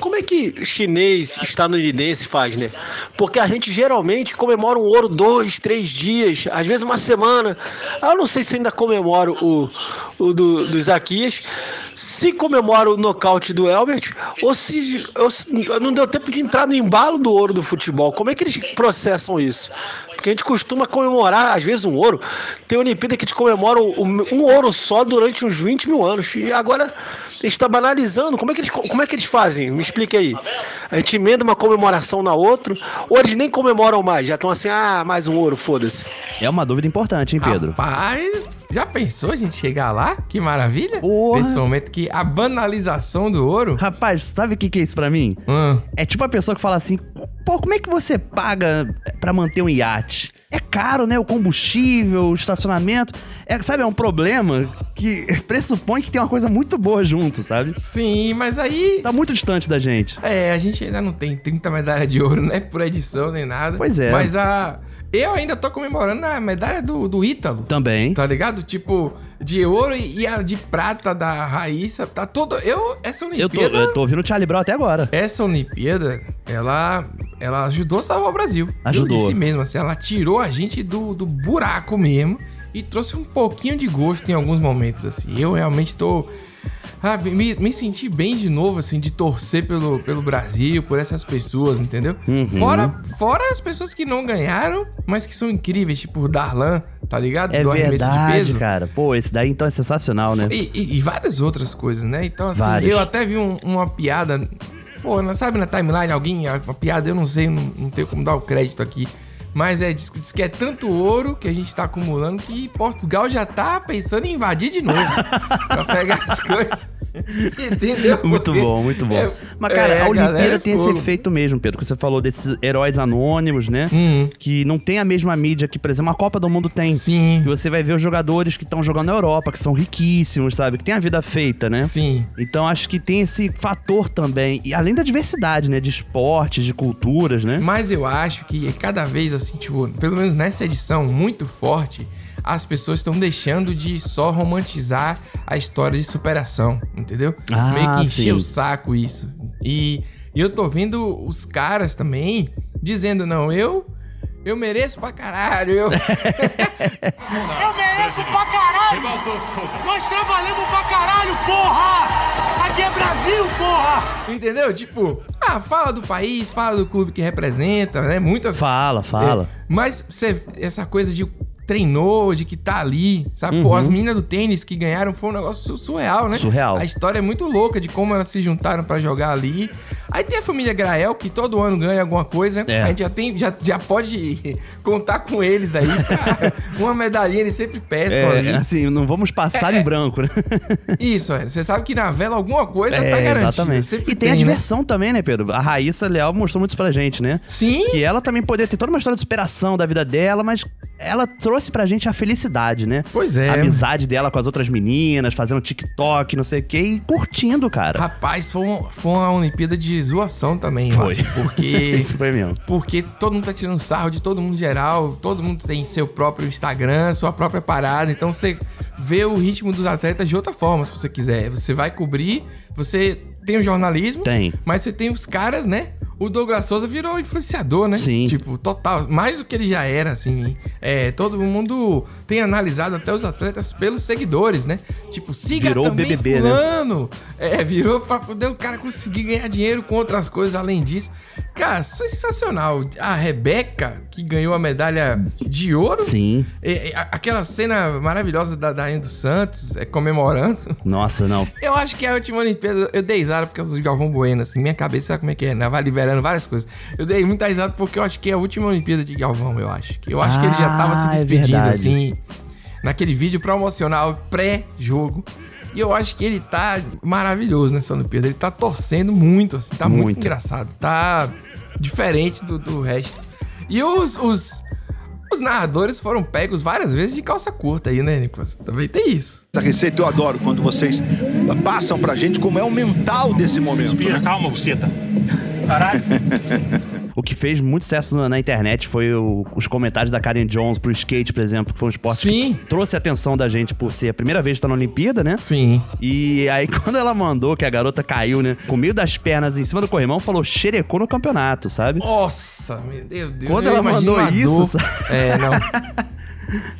como é que chinês, estadunidense faz, né? Porque a gente geralmente comemora um ouro dois, três dias, às vezes uma semana. Eu não sei se ainda comemoro o, o do, do Isaquias, se comemora o nocaute do Elbert, ou se eu, não deu tempo de entrar no embalo do ouro do futebol. Como é que eles processam isso? Porque a gente costuma comemorar, às vezes, um ouro. Tem Olimpíada que gente comemora um ouro só durante uns 20 mil anos. E agora está banalizando. Como é, que eles, como é que eles fazem? Me explique aí. A gente emenda uma comemoração na outra, ou eles nem comemoram mais, já estão assim, ah, mais um ouro, foda-se. É uma dúvida importante, hein, Pedro? Rapaz, já pensou a gente chegar lá? Que maravilha! Porra. Nesse momento que a banalização do ouro. Rapaz, sabe o que, que é isso pra mim? Hum. É tipo a pessoa que fala assim: pô, como é que você paga para manter um iate? É caro, né? O combustível, o estacionamento. É, sabe, é um problema que pressupõe que tem uma coisa muito boa junto, sabe? Sim, mas aí. Tá muito distante da gente. É, a gente ainda não tem 30 medalhas de ouro, né? Por edição nem nada. Pois é. Mas a. Eu ainda tô comemorando a medalha do, do Ítalo. Também. Tá ligado? Tipo, de ouro e a de prata da Raíssa. Tá todo. Eu, essa Olimpíada. Eu tô, eu tô ouvindo o Charlie Brown até agora. Essa Olimpíada, ela. Ela ajudou a salvar o Brasil. Ajudou. Eu disse mesmo, assim, ela tirou a gente do, do buraco mesmo e trouxe um pouquinho de gosto em alguns momentos, assim. Eu realmente tô ah, me, me senti bem de novo, assim, de torcer pelo, pelo Brasil, por essas pessoas, entendeu? Uhum. Fora, fora as pessoas que não ganharam, mas que são incríveis, tipo o Darlan, tá ligado? É Do verdade, cara. Pô, esse daí então é sensacional, né? E, e, e várias outras coisas, né? Então, assim, Vários. eu até vi um, uma piada. Pô, sabe na timeline alguém, uma piada, eu não sei, não, não tenho como dar o crédito aqui. Mas é, diz, diz, que é tanto ouro que a gente tá acumulando que Portugal já tá pensando em invadir de novo. pra pegar as coisas. Entendeu? Muito bom, muito bom. É, Mas, cara, é, a Olimpíada tem esse efeito mesmo, Pedro, que você falou desses heróis anônimos, né? Uhum. Que não tem a mesma mídia que, por exemplo, a Copa do Mundo tem. Sim. Que você vai ver os jogadores que estão jogando na Europa, que são riquíssimos, sabe? Que tem a vida feita, né? Sim. Então acho que tem esse fator também. E além da diversidade, né? De esportes, de culturas, né? Mas eu acho que cada vez, assim, tipo, pelo menos nessa edição, muito forte as pessoas estão deixando de só romantizar a história de superação, entendeu? Ah, Meio que encher o saco isso. E, e eu tô vendo os caras também dizendo, não, eu eu mereço pra caralho. Eu, eu mereço pra caralho. Nós trabalhamos pra caralho, porra. Aqui é Brasil, porra. Entendeu? Tipo, ah, fala do país, fala do clube que representa, né? Muitas. Fala, fala. É, mas você, essa coisa de treinou, de que tá ali, sabe? Uhum. Pô, as uhum. meninas do tênis que ganharam foi um negócio surreal, né? Surreal. A história é muito louca de como elas se juntaram para jogar ali. Aí tem a família Grael, que todo ano ganha alguma coisa. É. A gente já, tem, já, já pode contar com eles aí. Pra uma medalhinha eles sempre pescam é, ali. Assim, não vamos passar é, em branco, né? Isso, é. Você sabe que na vela alguma coisa é, tá garantida. Exatamente. Sempre e tem, tem a né? diversão né? também, né, Pedro? A Raíssa Leal mostrou muito isso pra gente, né? Sim. Que ela também poderia ter toda uma história de superação da vida dela, mas ela trouxe pra gente a felicidade, né? Pois é. A amizade dela com as outras meninas, fazendo TikTok, não sei o quê, e curtindo, cara. Rapaz, foi, um, foi uma Olimpíada de zoação também, Foi. porque. Isso foi mesmo. Porque todo mundo tá tirando sarro de todo mundo geral, todo mundo tem seu próprio Instagram, sua própria parada, então você vê o ritmo dos atletas de outra forma, se você quiser. Você vai cobrir, você tem o jornalismo, tem. mas você tem os caras, né? o Douglas Souza virou influenciador, né? Sim. Tipo, total. Mais do que ele já era, assim. É, todo mundo tem analisado até os atletas pelos seguidores, né? Tipo, siga virou também BBB, né? fulano. Né? É, virou pra poder o cara conseguir ganhar dinheiro com outras coisas além disso. Cara, isso foi sensacional. A Rebeca, que ganhou a medalha de ouro. Sim. É, é, aquela cena maravilhosa da Dainha dos Santos, é, comemorando. Nossa, não. Eu acho que é a última Olimpíada, eu dei zara porque eu sou de Galvão Bueno, assim. Minha cabeça sabe como é que é, né? Vai liberando várias coisas. Eu dei muita risada porque eu acho que é a última Olimpíada de Galvão, eu acho. Eu acho ah, que ele já tava se ah, é despedindo, é assim, naquele vídeo promocional pré-jogo. E eu acho que ele tá maravilhoso nessa Olimpíada. Ele tá torcendo muito, assim, tá muito, muito engraçado. Tá diferente do, do resto. E os, os, os narradores foram pegos várias vezes de calça curta aí, né, Nicolas? Também tem isso. Essa receita eu adoro quando vocês passam pra gente como é o mental desse momento. Respira, né? calma, Buceta. Caralho. o que fez muito sucesso na, na internet foi o, os comentários da Karen Jones pro skate, por exemplo, que foi um esporte Sim. que trouxe a atenção da gente por ser a primeira vez que tá na Olimpíada, né? Sim. E aí, quando ela mandou que a garota caiu, né, com o meio das pernas em cima do corrimão, falou xerecou no campeonato, sabe? Nossa, meu Deus. Quando ela mandou isso, sabe? É, não.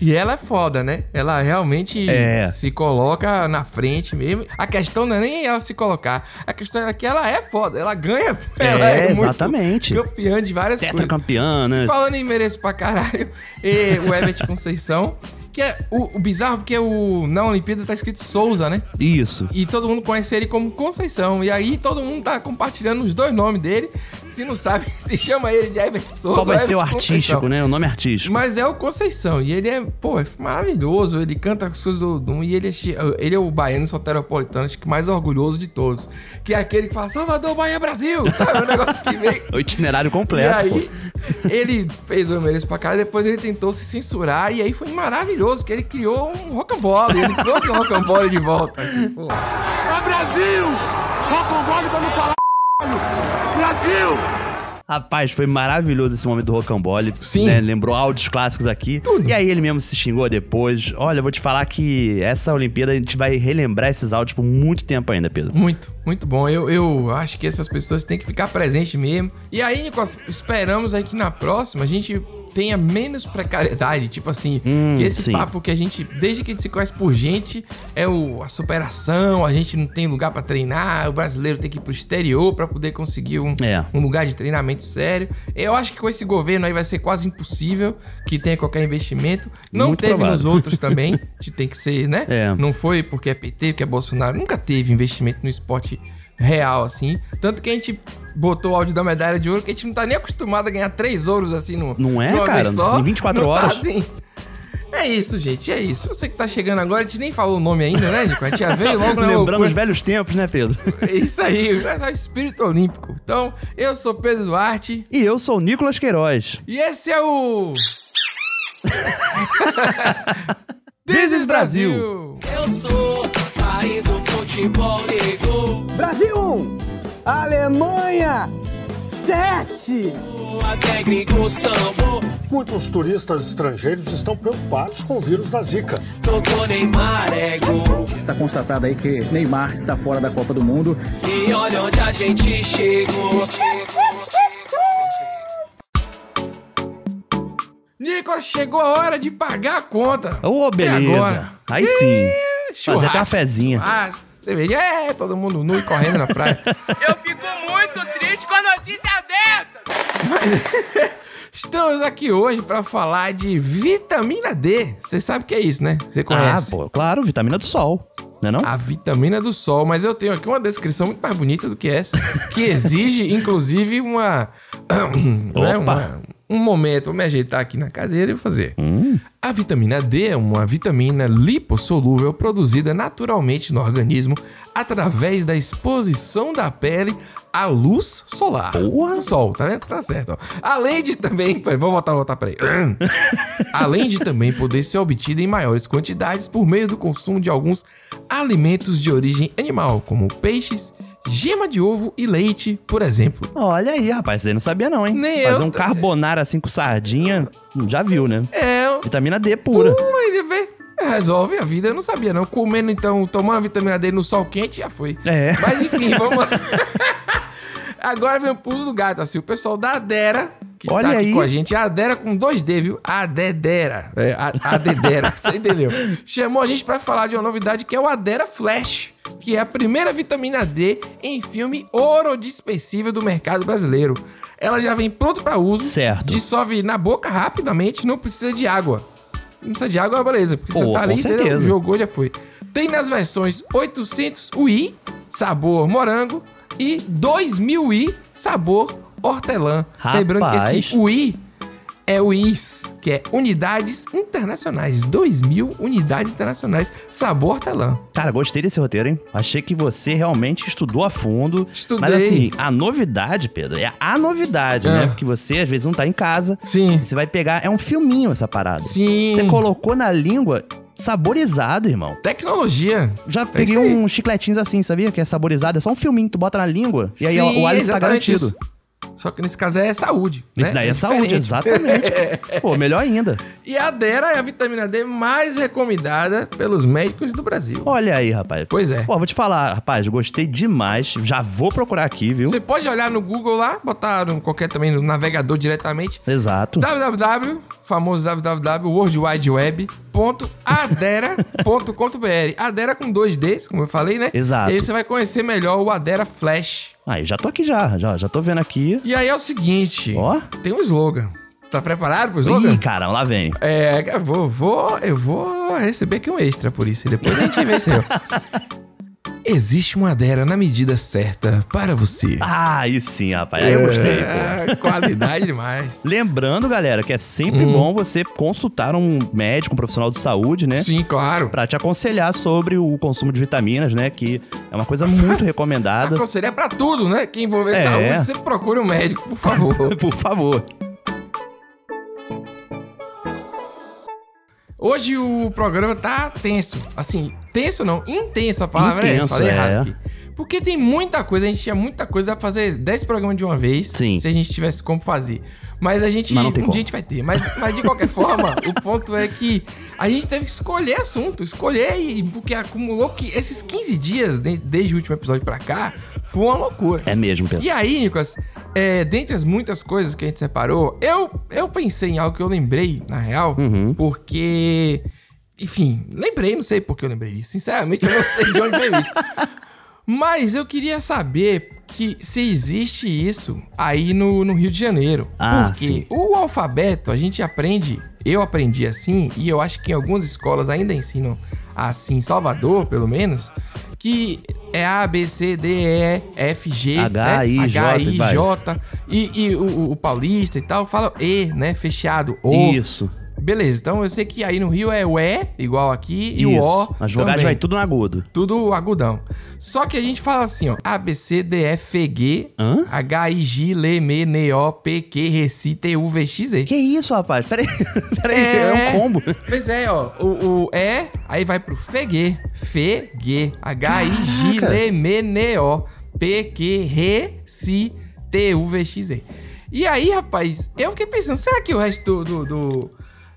E ela é foda, né? Ela realmente É. se coloca na frente mesmo. A questão não é nem ela se colocar. A questão é que ela é foda. Ela ganha. ela é exatamente. Campeã de várias coisas. Tetracampeã, né? Falando em mereço pra caralho, e o Herbert Conceição, que é o, o bizarro porque o, na Olimpíada tá escrito Souza, né? Isso. E todo mundo conhece ele como Conceição. E aí todo mundo tá compartilhando os dois nomes dele. Se não sabe, se chama ele de Herbert Souza. Qual vai ou ser o artístico, Conceição. né? O nome artístico. Mas é o Conceição. E ele é, pô, é maravilhoso. Ele canta as coisas do Dum. E ele é, ele é o baiano soteropolitano, acho que mais orgulhoso de todos. Que é aquele que fala Salvador, Bahia, Brasil. Sabe? O negócio que vem. O itinerário E completo, aí, pô. ele fez o Eu Mereço pra cara, depois ele tentou se censurar, e aí foi maravilhoso, que ele criou um rocambole, ele trouxe o rocambole de volta. aqui, pô. É Brasil! Rocambole pra não falar Brasil! Rapaz, foi maravilhoso esse momento do Rocambole. Sim. né? Lembrou áudios clássicos aqui. E aí ele mesmo se xingou depois. Olha, eu vou te falar que essa Olimpíada a gente vai relembrar esses áudios por muito tempo ainda, Pedro. Muito, muito bom. Eu, eu acho que essas pessoas têm que ficar presentes mesmo. E aí, Nicolas, esperamos aí que na próxima a gente tenha menos precariedade. Tipo assim, Hum, que esse sim. papo que a gente, desde que a gente se conhece por gente, é o, a superação, a gente não tem lugar pra treinar, o brasileiro tem que ir pro exterior pra poder conseguir um, É. um lugar de treinamento sério. Eu acho que com esse governo aí vai ser quase impossível que tenha qualquer investimento. Não Muito teve provável. nos outros também. A gente tem que ser, né? É. Não foi porque é PT, porque é Bolsonaro. Nunca teve investimento no esporte real, assim. Tanto que a gente botou o áudio da medalha de ouro, que a gente não tá nem acostumado a ganhar três ouros, assim, no, Não é, cara? só. Em 24 Não tá, horas. assim. É isso, gente, é isso. Você que tá chegando agora, a gente nem falou o nome ainda, né, Nico? A gente já veio logo na Lembrando os velhos tempos, né, Pedro? É isso aí, é o espírito olímpico. Então, eu sou Pedro Duarte E eu sou o Nicolas Queiroz. e esse é o... This is Brasil! Eu sou país do futebol ligou. Brasil 1, Alemanha 7. A técnico sambou. Muitos turistas estrangeiros estão preocupados com o vírus da Zika. Tocou Neymar é. Está constatado aí que Neymar está fora da Copa do Mundo. E olha onde a gente chegou. Nicolas, chegou a hora de pagar a conta. Ô, É beleza. agora. Aí sim. Churrasco, Fazer cafezinha. churrasco, cerveja, é, todo mundo nu e correndo na praia. Eu fico muito triste com a notícia dessa. Estamos aqui hoje pra falar de vitamina D. Você sabe o que é isso, né? Você Ah, conhece. pô, claro, vitamina do sol. Não é não? A vitamina do sol, mas eu tenho aqui uma descrição muito mais bonita do que essa, que exige, inclusive, uma. né, Opa. uma- um momento, vou me ajeitar aqui na cadeira e vou fazer. Hum. A vitamina D é uma vitamina lipossolúvel produzida naturalmente no organismo através da exposição da pele à luz solar. Do sol, tá vendo? Tá certo. ó. Além de também. Vou voltar, voltar pra aí. Além de também poder ser obtida em maiores quantidades por meio do consumo de alguns alimentos de origem animal, como peixes, gema de ovo e leite, por exemplo. Olha aí, rapaz, você não sabia não, hein? Nem Fazer eu um carbonara assim com sardinha, já viu, né? É, Vitamina D pura. Mas, vê, resolve a vida, eu não sabia não. Comendo então, tomando a vitamina D no sol quente, já foi. É. Mas enfim, vamos lá. Agora vem o pulo do gato, assim, o pessoal da Adera, que Olha tá aqui aí. com a gente, a Adera com dois D, viu? A Dedera, é, a, a Dedera, você entendeu? Chamou a gente pra falar de uma novidade que é o Adera Flash, que é a primeira vitamina D em filme ouro dispersível do mercado brasileiro. Ela já vem pronto pra uso, Certo. dissolve na boca rapidamente, não precisa de água. Não precisa de água, beleza. Porque você Pô, tá ali, entendeu? jogou, já foi. Tem nas versões 800 UI, sabor morango, e 2000 UI, sabor hortelã. Lembrando que Rapaz. esse UI é o IS, que é Unidades Internacionais. 2000 Unidades Internacionais, sabor hortelã. Cara, gostei desse roteiro, hein? Achei que você realmente estudou a fundo. Estudei. Mas assim, a novidade, Pedro, é a novidade, Ah. né? Porque você às vezes não tá em casa. Sim. Você vai pegar, é um filminho essa parada. Sim. Você colocou na língua saborizado, irmão. Tecnologia. Já É peguei uns chicletinhos assim, sabia? Que é saborizado. É só um filminho que tu bota na língua e aí Sim, o hálito tá garantido. isso. Só que nesse caso é saúde. Esse né? daí é, saúde, exatamente. Pô, melhor ainda. E a Dera é a vitamina D mais recomendada pelos médicos do Brasil. Olha aí, rapaz. Pois é. Pô, vou te falar, rapaz, gostei demais. Já vou procurar aqui, viu? Você pode olhar no Google lá, botar no qualquer também no navegador diretamente. Exato. www, famoso www, World Wide Web, adera.com.br. Adera com dois Ds, como eu falei, né? Exato. E aí você vai conhecer melhor o Adera Flash. Aí, já tô aqui já, já, já tô vendo aqui. E aí é o seguinte, Ó. tem um slogan. Tá preparado pro slogan? Ih, cara, lá vem. É, eu vou, vou, eu vou receber aqui um extra por isso. E depois a gente vê se. Existe uma Adera na medida certa para você. Ah, aí sim, rapaz. Aí eu gostei, pô. É, qualidade demais. Lembrando, galera, que é sempre Hum. bom você consultar um médico, um profissional de saúde, né? Sim, claro. Pra te aconselhar sobre o consumo de vitaminas, né? Que é uma coisa muito recomendada. Aconselho é pra tudo, né? Quem envolver É. saúde, você procura um médico, por favor. Por favor. Hoje o programa tá tenso. Assim, tenso não, intenso a palavra é essa. Intenso, Falei é. errado aqui. Porque tem muita coisa, a gente tinha muita coisa pra fazer 10 programas de uma vez. Sim. Se a gente tivesse como fazer. Mas a gente, Mas um tem dia como. a gente vai ter. Mas, mas de qualquer forma, o ponto é que a gente teve que escolher assunto. Escolher, e, porque acumulou que esses 15 dias, de- desde o último episódio pra cá, foi uma loucura. É mesmo, Pedro. E aí, Nicolas, é, dentre as muitas coisas que a gente separou, eu, eu pensei em algo que eu lembrei, na real, Uhum. porque. Enfim, lembrei, não sei por que eu lembrei disso. Sinceramente, eu não sei de onde veio isso. Mas eu queria saber que se existe isso aí no, no Rio de Janeiro. Ah, porque sim. o alfabeto a gente aprende, eu aprendi assim, e eu acho que em algumas escolas ainda ensinam assim, em Salvador, pelo menos, que é A, B, C, D, E, F, G, H, né? I, J, H, I, vai. J. E, e o, o- o paulista e tal fala E, né? Fechado. O. Isso. Beleza, então eu sei que aí no Rio é o E, igual aqui, e o Isso. O. As vogais vai tudo no agudo. Tudo agudão. Só que a gente fala assim, ó. A, B, C, D, E, F, G, Hã? H, I, J, L, M, N, O, P, Q, R, C, T, U, V, X, E. Que isso, rapaz? Peraí. Peraí, é, um combo. Pois é, ó. O, o E, aí vai pro FG. FG. H, I, J. L, M, N, O, P, Q, R, C, T, U, V, X, E. E aí, rapaz, eu fiquei pensando, será que o resto do... do, do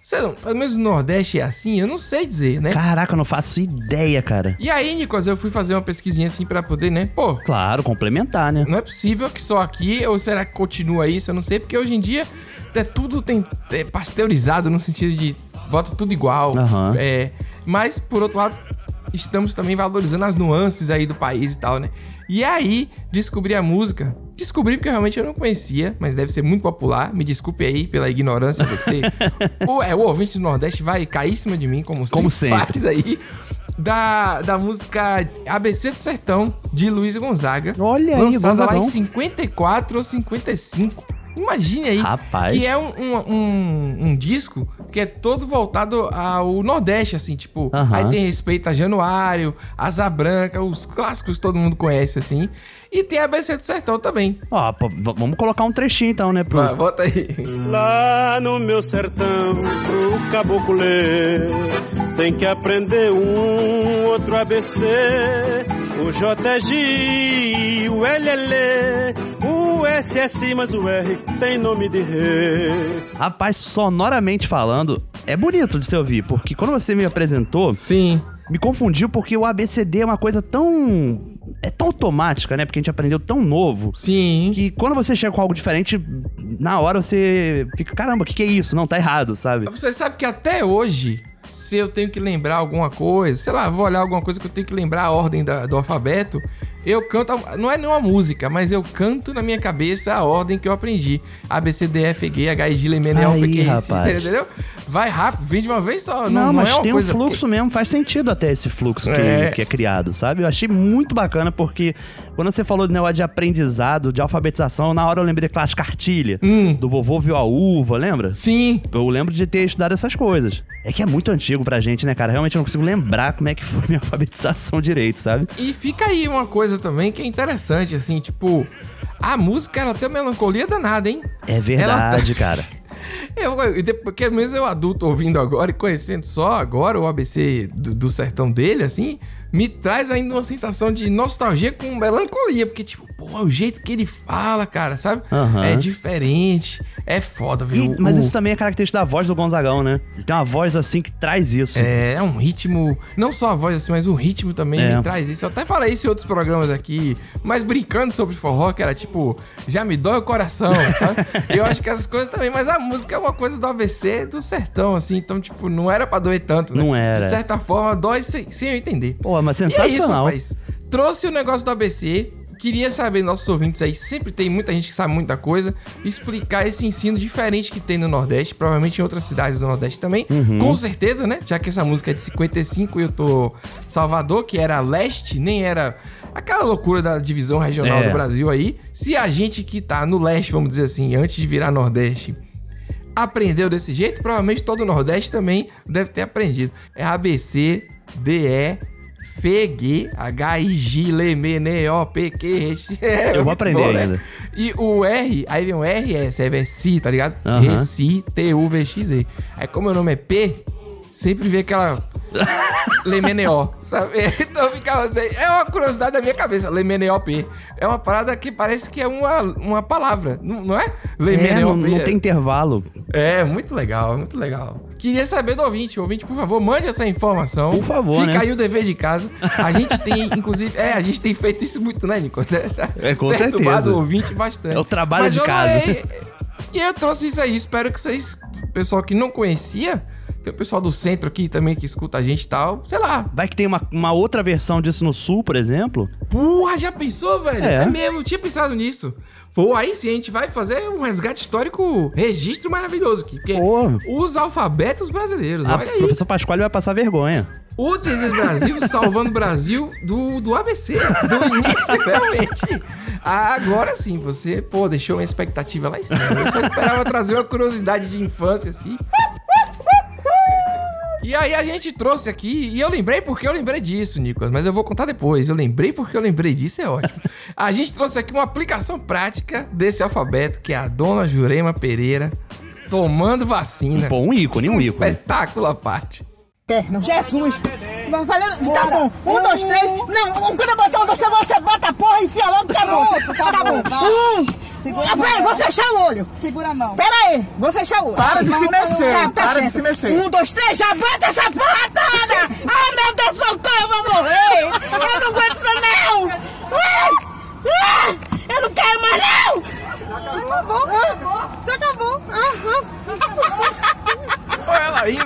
sei lá, pelo menos no Nordeste é assim? Eu não sei dizer, né? Caraca, eu não faço ideia, cara. E aí, Nicolas, eu fui fazer uma pesquisinha assim pra poder, né? Pô, Claro, complementar, né? não é possível que só aqui, ou será que continua isso? Eu não sei, porque hoje em dia é tudo tem, é pasteurizado no sentido de bota tudo igual. Aham. É, mas, por outro lado, estamos também valorizando as nuances aí do país e tal, né? E aí, descobri a música. Descobri porque realmente eu não conhecia, mas deve ser muito popular. Me desculpe aí pela ignorância, você. o, é, o ouvinte do Nordeste vai cair em cima de mim, como, Como sempre sempre. faz aí. Da, da música ABC do Sertão, de Luiz Gonzaga. Olha aí, lançada lá em Gonzagão. 54 ou 55. Imagine aí. Rapaz. Que é um, um, um, um disco que é todo voltado ao Nordeste, assim, tipo. Aí tem respeito a Januário, Asa Branca, os clássicos que todo mundo conhece, assim. E tem a ABC do Sertão também. Ó, pô, vamos colocar um trechinho então, né? Pro... Vai, bota aí. Lá no meu sertão, pro caboclo ler, tem que aprender um outro ABC. O J é G, o L é Lê, o S é Si, mas o R tem nome de rei. Rapaz, sonoramente falando, é bonito de se ouvir, porque quando você me apresentou, Sim. me confundiu porque o ABCD é uma coisa tão. É tão automática, né? Porque a gente aprendeu tão novo. Sim. Que quando você chega com algo diferente, na hora você fica, caramba, o que, que é isso? Não, tá errado, sabe? Você sabe que até hoje, se eu tenho que lembrar alguma coisa, sei lá, vou olhar alguma coisa que eu tenho que lembrar a ordem da- do alfabeto, eu canto, não é nenhuma música, mas eu canto na minha cabeça a ordem que eu aprendi. A, B, C, D, F, G, H, I, J, L, M, N, O, P, Q, rapaz. entendeu? Vai rápido, vem de uma vez só. Não, Não, mas é uma tem um fluxo mesmo, faz sentido até esse fluxo que É. que é criado, sabe? Eu achei muito bacana porque quando você falou de negócio de aprendizado, de alfabetização, na hora eu lembrei daquelas cartilhas do vovô viu a uva, lembra? Hum. Sim. Eu lembro de ter estudado essas coisas. É que é muito antigo pra gente, né, cara? Realmente eu não consigo lembrar como é que foi minha alfabetização direito, sabe? E fica aí uma coisa também que é interessante, assim, tipo, a música ela tem uma melancolia danada, hein? É verdade, Ela- cara. Eu, eu- de- porque mesmo eu adulto ouvindo agora e conhecendo só agora o ABC do, do sertão dele, assim, me traz ainda uma sensação de nostalgia com melancolia, porque, tipo, pô, o jeito que ele fala, cara, sabe? Aham. É diferente, é foda, E- viu? mas O- isso também é característica da voz do Gonzagão, né? Ele tem uma voz assim que traz isso. É, é um ritmo, não só a voz assim, mas o ritmo também É. me traz isso. Eu até falei isso em outros programas aqui, mas brincando sobre forró, que era tipo, já me dói o coração, sabe? Eu acho que essas coisas também, mas a música é uma coisa do ABC do sertão, assim, então, tipo, não era pra doer tanto, né? Não era. De certa forma, dói sem, sem eu entender. Pô, mas E é isso, sensacional. rapaz. Trouxe o negócio do ABC. Queria saber, nossos ouvintes aí, sempre tem muita gente que sabe muita coisa, explicar esse ensino diferente que tem no Nordeste, provavelmente em outras cidades do Nordeste também. Uhum. Com certeza, né? Já que essa música é de 55 e eu tô Salvador, que era leste, nem era aquela loucura da divisão regional É. do Brasil aí. Se a gente que tá no leste, vamos dizer assim, antes de virar Nordeste, aprendeu desse jeito, provavelmente todo o Nordeste também deve ter aprendido. É ABC, DE, FG, HIG, LEME, NEO, PQ, é, Eu vou aprender bom, né? ainda. E o R, aí vem o RS, aí vem C, tá ligado? Aham. Reci, T-U-V-X-E. Aí como meu nome é P, sempre vê aquela Lemeneó, sabe? Então ficava. É uma curiosidade da minha cabeça, Lemeneó P. É uma parada que parece que é uma, uma palavra, não, é? É, Lemeneó não, P. não tem intervalo. É, muito legal, muito legal. Queria saber do ouvinte. Ouvinte, por favor, mande essa informação. Por favor, Fica né? aí o dever de casa. A gente tem, inclusive... É, a gente tem feito isso muito, né, Nico? É, com certeza. o ouvinte bastante. É o trabalho Mas de casa. adorei. E eu trouxe isso aí. Espero que vocês... Pessoal que não conhecia... Tem o pessoal do centro aqui também que escuta a gente e tal. Sei lá. Vai que tem uma, uma outra versão disso no Sul, por exemplo. Porra, já pensou, velho? É. É, mesmo, eu tinha pensado nisso. Pô, aí sim, a gente vai fazer um resgate histórico, registro maravilhoso aqui. Porque os alfabetos brasileiros, A olha aí. professor Pasquale vai passar vergonha. O Desejo Brasil salvando o Brasil do, do ABC, do início, realmente. Agora sim, você, pô, deixou uma expectativa lá em cima. Eu só esperava trazer uma curiosidade de infância, assim. E aí a gente trouxe aqui, e eu lembrei porque eu lembrei disso, Nicolas, mas eu vou contar depois. Eu lembrei porque eu lembrei disso, é ótimo. A gente trouxe aqui uma aplicação prática desse alfabeto, que é a dona Jurema Pereira tomando vacina. Pô, um ícone, um ícone. Espetáculo à parte. Eterno, Jesus! Vai Valendo, tá bom. Um, dois, três. Não, quando eu botar um, dois, três, você bota a porra e enfia logo, tá bom. Tá bom. Um. Segura Ah. Peraí, vou fechar o olho. Segura a mão. Pera aí, vou fechar o olho. Para de se mexer, Tá, tá para de se mexer. Um, dois, três, já bota essa porra toda! Ai, meu Deus, socorro, eu vou morrer! Eu não aguento isso, não! Ah, ah, Eu não quero mais, não! Acabou, acabou. Você acabou. Olha ela rindo,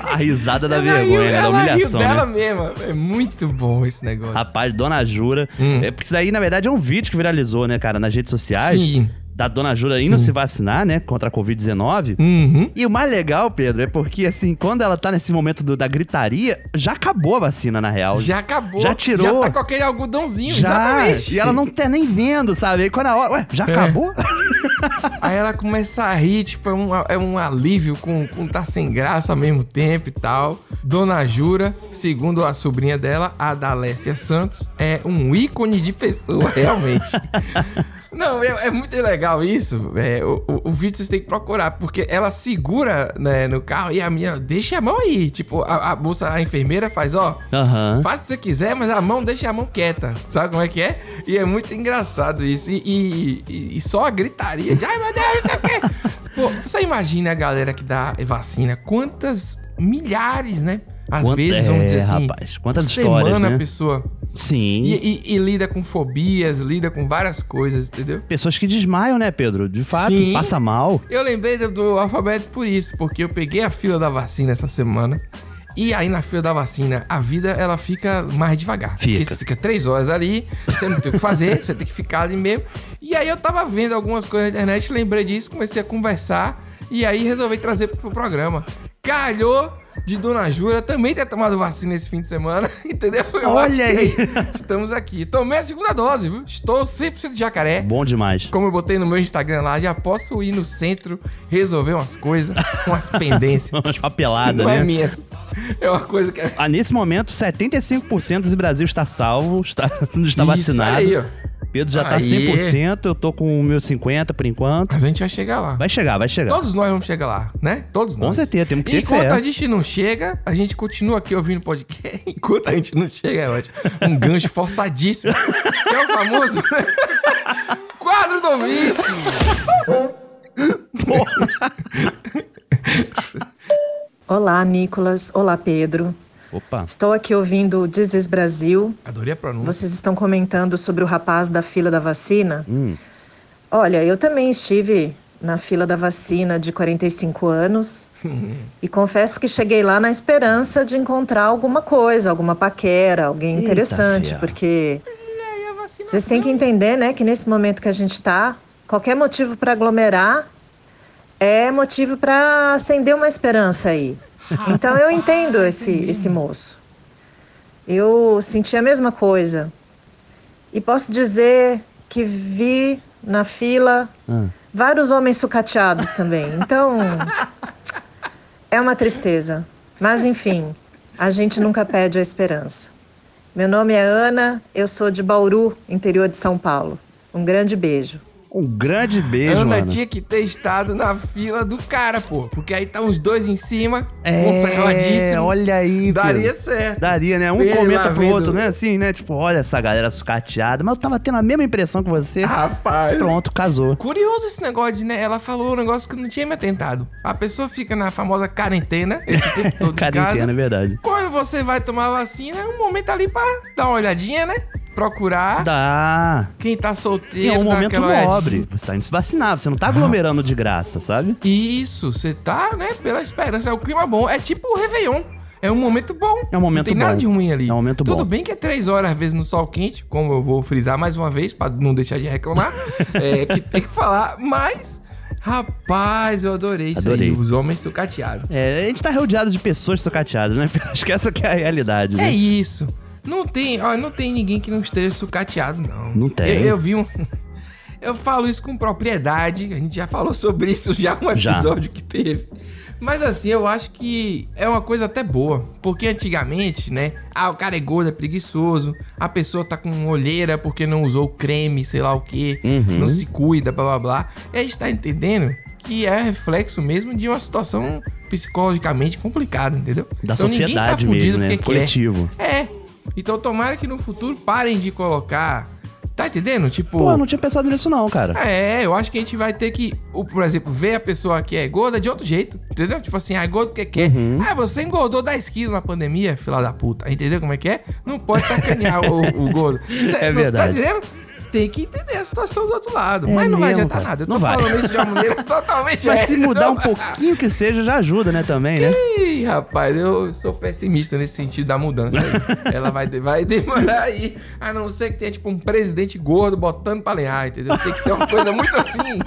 A risada da Ela vergonha, riu- né? Da ela riu humilhação, dela né? mesma. É muito bom esse negócio. Rapaz, Dona Jura. É, porque isso daí, na verdade, é um vídeo que viralizou, né, cara, nas redes sociais. Sim. Da Dona Jura indo se vacinar, né, contra a Covid-19. Uhum. E o mais legal, Pedro, é porque, assim, quando ela tá nesse momento do- da gritaria, já acabou a vacina, na real. Já acabou. Já tirou. Já tá com aquele algodãozinho, Já. exatamente. E ela não tá nem vendo, sabe? Aí quando a hora. Ué, já É. acabou? Aí ela começa a rir, tipo, é um, é um alívio com, com tá sem graça ao mesmo tempo e tal. Dona Jura, segundo a sobrinha dela, a Dalécia Santos, é um ícone de pessoa, realmente. Não, é, é muito legal isso. É, o, o- o vídeo vocês têm que procurar, porque ela segura né, no carro e a menina deixa a mão aí. Tipo, a, a moça, a enfermeira faz, ó. Aham. Faz se você quiser, mas a mão deixa a mão quieta. Sabe como é que é? E é muito engraçado isso. E, e- e- e só a gritaria de ai meu Deus, isso aqui. Pô, você imagina a galera que dá vacina, quantas milhares, né? Às Quant- vezes, vamos é, dizer assim. rapaz, quantas por histórias, semana né? a pessoa. Sim. E, e- e lida com fobias, lida com várias coisas, entendeu? Pessoas que desmaiam, né, Pedro? De fato, Sim. passa mal. Eu lembrei do, do alfabeto por isso, porque eu peguei a fila da vacina essa semana. E aí na fila da vacina, a vida ela fica mais devagar. Porque Fica. você fica três horas ali, você não tem o que fazer, você tem que ficar ali mesmo. E aí eu tava vendo algumas coisas na internet, lembrei disso, comecei a conversar. E aí resolvi trazer pro programa. Calhou de Dona Jura também ter tomado vacina esse fim de semana, entendeu? Eu Olha aí. Estamos aqui. Tomei a segunda dose, viu? Estou 100% de jacaré. Bom demais. Como eu botei no meu Instagram lá, já posso ir no centro resolver umas coisas, umas pendências. Umas papeladas, Não né? é minha. É uma coisa que. Ah, nesse momento, 75% do Brasil está salvo, está, está Isso, vacinado. olha aí, ó. Pedro já tá Aí. 100%, eu tô com o meu 50% por enquanto. Mas a gente vai chegar lá. Vai chegar, vai chegar. Todos nós vamos chegar lá, né? Todos Com nós. certeza, temos que ter Enquanto fé. a gente não chega, a gente continua aqui ouvindo podcast. Enquanto a gente não chega, é ótimo. Um gancho forçadíssimo. que é o famoso quadro do ouvinte. Olá, Nicolas. Olá, Pedro. Opa. Estou aqui ouvindo o This is Brasil. Adorei a pronúncia. Vocês estão comentando sobre o rapaz da fila da vacina. Hum. Olha, eu também estive na fila da vacina de 45 anos e confesso que cheguei lá na esperança de encontrar alguma coisa, alguma paquera, alguém Eita, interessante, fia. porque vocês têm que entender, né, que nesse momento que a gente tá, qualquer motivo para aglomerar é motivo para acender uma esperança aí. Então eu entendo esse, esse moço. Eu senti a mesma coisa. E posso dizer que vi na fila Ah. vários homens sucateados também. Então, é uma tristeza. Mas enfim, a gente nunca perde a esperança. Meu nome é Ana, eu sou de Bauru, interior de São Paulo. Um grande beijo. Um grande beijo, Ana mano. tinha que ter estado na fila do cara, pô. Porque aí tá os dois em cima, É, conservadíssimos. olha aí, Daria certo. Daria, né? Um comenta pro outro, né? Assim, né? Tipo, olha essa galera sucateada. Mas eu tava tendo a mesma impressão que você. Rapaz. Pronto, casou. Curioso esse negócio né? Ela falou um negócio que eu não tinha me atentado. A pessoa fica na famosa quarentena esse tempo todo. Quarentena, é verdade. Quando você vai tomar a vacina, é um momento ali pra dar uma olhadinha, né? Procurar. Dá. Quem tá solteiro, é um momento nobre. Você tá indo se vacinar, você não tá aglomerando de graça, sabe? Isso, você tá, né, pela esperança. É o clima bom. É tipo o Réveillon. É um momento bom. É um momento Não tem nada bom. de ruim ali. É um momento Tudo bom. bem que é três horas, às vezes, no sol quente, como eu vou frisar mais uma vez, pra não deixar de reclamar. é, que tem que falar, mas. Rapaz, eu adorei isso Adorei. aí. Os homens sucateados. É, a gente tá rodeado de pessoas sucateadas, né? Acho que essa que é a realidade, né? É isso. Não tem, ó, não tem ninguém que não esteja sucateado, não. Não tem. Eu, eu vi um. Eu falo isso com propriedade. A gente já falou sobre isso já um Já. episódio que teve. Mas assim, eu acho que é uma coisa até boa. Porque antigamente, né? Ah, o cara é gordo, é preguiçoso. A pessoa tá com olheira porque não usou creme, sei lá o quê. Uhum. Não se cuida, blá blá blá. E a gente tá entendendo que é reflexo mesmo de uma situação psicologicamente complicada, entendeu? Da Então, ninguém sociedade mesmo, né? Coletivo. É. Então tomara que no futuro parem de colocar. Tá entendendo? Tipo. Pô, eu não tinha pensado nisso não, cara. É, eu acho que a gente vai ter que, o- por exemplo, ver a pessoa que é gorda de outro jeito, entendeu? Tipo assim, ah, é gordo porque quer. Uhum. Ah, você engordou 10 quilos na pandemia, fila da puta. Entendeu como é que é? Não pode sacanear o, o gordo. É não- verdade. Tá entendendo? Tem que entender a situação do outro lado. É Mas não vai mesmo, adiantar cara. nada. Eu Não tô vai. falando isso de uma maneira totalmente Mas se ética, mudar um então- pouquinho que seja, já ajuda, né, também, né? Ih, rapaz, eu sou pessimista nesse sentido da mudança. Ela vai, vai demorar aí. A não ser que tenha, tipo, um presidente gordo botando pra lenhar, entendeu? Tem que ter uma coisa muito assim.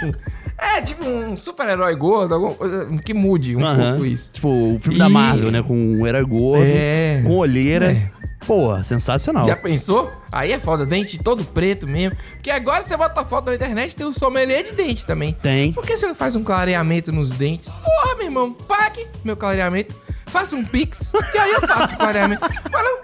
É, tipo um super-herói gordo, alguma coisa que mude um Aham. pouco isso. Tipo, o filme da E- Marvel, né? Com um herói gordo, É. com olheira. Pô, sensacional. Já pensou? Aí é foda, dente todo preto mesmo. Porque agora você bota a foto na internet tem um sommelier de dente também. Tem. Por que você não faz um clareamento nos dentes? Porra, meu irmão, pague meu clareamento. Faça um pix e aí eu faço o clareamento. Mas não,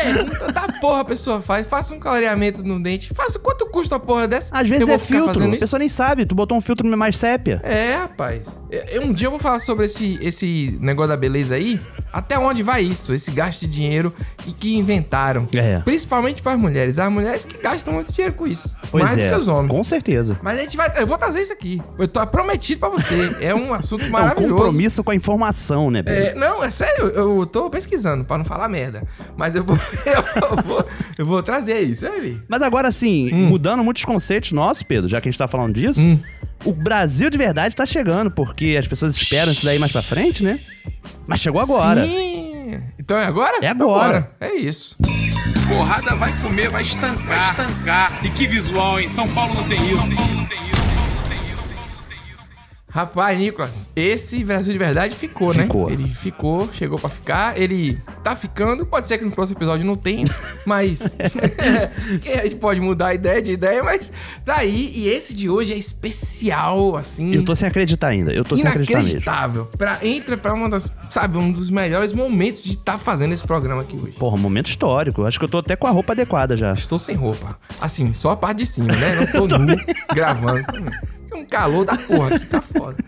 pergunta da porra a pessoa faz? Faça um clareamento no dente. Faça quanto custa a porra dessa? Às vezes é filtro, a pessoa nem sabe. Tu botou um filtro mais sépia. É, rapaz. Eu- um dia eu vou falar sobre esse, esse negócio da beleza aí. Até onde vai isso? Esse gasto de dinheiro e que inventaram. É. Principalmente para as mulheres. As mulheres que gastam muito dinheiro com isso. Pois mais é, do que os homens. com certeza. Mas a gente vai. Eu vou trazer isso aqui. Eu tô prometido pra você. É um assunto É um maravilhoso. compromisso com a informação, né, Pedro? É, não, é sério, eu tô pesquisando pra não falar merda. Mas eu vou, eu vou, eu vou trazer isso, sabe? Mas agora, assim, Hum. mudando muitos conceitos nossos, Pedro, já que a gente tá falando disso, o Brasil de verdade tá chegando, porque as pessoas esperam isso daí mais pra frente, né? Mas chegou agora. Sim. Então é agora? É agora. É isso. Porrada vai comer, vai estancar. Vai estancar. E que visual, hein? São Paulo não tem isso. São Paulo não tem isso. Rapaz, Nicolas, esse Brasil de verdade ficou, Ficou. né? Ele ficou, chegou pra ficar, ele tá ficando. Pode ser que no próximo episódio não tenha, mas. que a gente pode mudar a ideia de ideia, mas tá aí. E esse de hoje é especial, assim. Eu tô sem acreditar ainda. Eu tô sem acreditar mesmo. Inacreditável. Pra, entra pra uma das, sabe, um dos melhores momentos de estar fazendo esse programa aqui hoje. Porra, um momento histórico. Acho que eu tô até com a roupa adequada já. Estou sem roupa. Assim, só a parte de cima, né? Não tô nu gravando. É um calor da porra aqui, tá foda.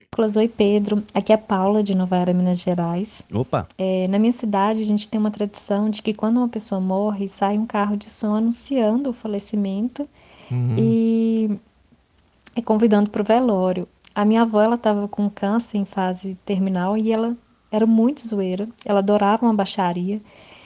Nicolas, oi Pedro, aqui é Paula de Nova Era, Minas Gerais. Opa. É, na minha cidade, a gente tem uma tradição de que quando uma pessoa morre, sai um carro de som anunciando o falecimento Uhum. e, e convidando para o velório. A minha avó, ela estava com câncer em fase terminal e ela era muito zoeira, ela adorava uma baixaria.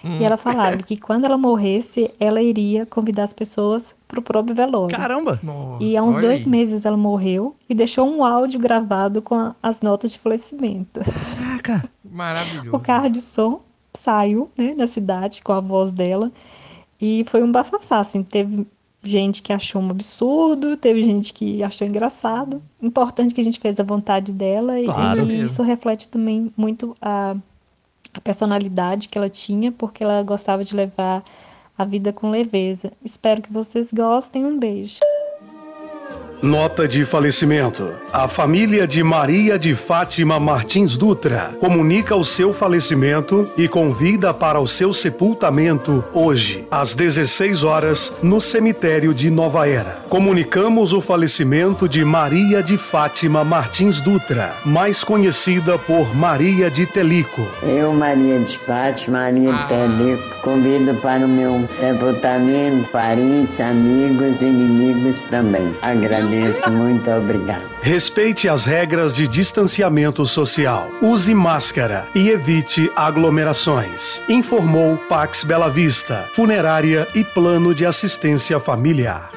Hum. E ela falava que quando ela morresse, ela iria convidar as pessoas pro próprio velório. Caramba! E há uns olha dois meses ela morreu e deixou um áudio gravado com a- as notas de falecimento. Maravilhoso. O carro de som saiu né, na cidade com a voz dela e foi um bafafá. Assim, teve gente que achou um absurdo, teve gente que achou engraçado. Importante que a gente fez a vontade dela e- Claro. e isso reflete também muito a, a personalidade que ela tinha, porque ela gostava de levar a vida com leveza. Espero que vocês gostem. Um beijo. Nota de falecimento. A família de Maria de Fátima Martins Dutra comunica o seu falecimento e convida para o seu sepultamento hoje, às 16 horas, no cemitério de Nova Era. Comunicamos o falecimento de Maria de Fátima Martins Dutra, mais conhecida por Maria de Telico. Eu, Maria de Fátima, Maria de Telico, convido para o meu sepultamento parentes, amigos e inimigos também. Agradeço, muito obrigado. Respeite as regras de distanciamento social. Use máscara e evite aglomerações. Informou Pax Bela Vista, Funerária e Plano de Assistência Familiar.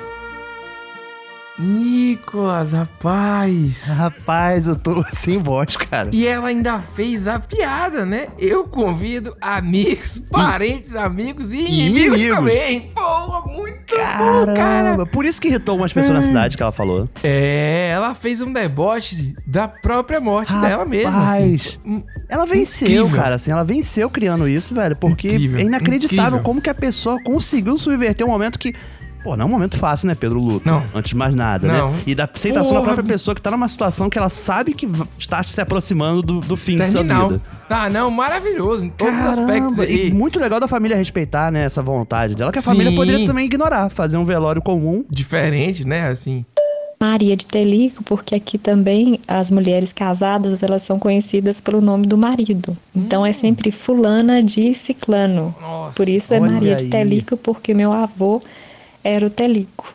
Nicolas, rapaz. Rapaz, eu tô sem voz, cara. E ela ainda fez a piada, né? Eu convido amigos, parentes, amigos e, inimigos, inimigos. também. Pô, muito bom, cara. Caramba, por isso que irritou umas pessoas na cidade que ela falou. É, ela fez um deboche da própria morte dela mesma. Assim. Rapaz, Ela venceu, Incrível. cara, assim, ela venceu criando isso, velho, porque Incrível, é inacreditável incrível. como que a pessoa conseguiu subverter um momento que, pô, não é um momento fácil, né, Pedro Luto? Não. Antes de mais nada, Não. né? E da aceitação da Porra. própria pessoa que tá numa situação que ela sabe que está se aproximando do, do fim de sua Terminal. vida. Tá, não, maravilhoso em todos os aspectos Caramba, aí. E muito legal da família respeitar, né, essa vontade dela, que a Sim. família poderia também ignorar, fazer um velório comum. Diferente, né, assim. Maria de Telico, porque aqui também as mulheres casadas elas são conhecidas pelo nome do marido. Então é sempre fulana de ciclano. Por isso é Maria de aí. Telico, porque meu avô era o Telico.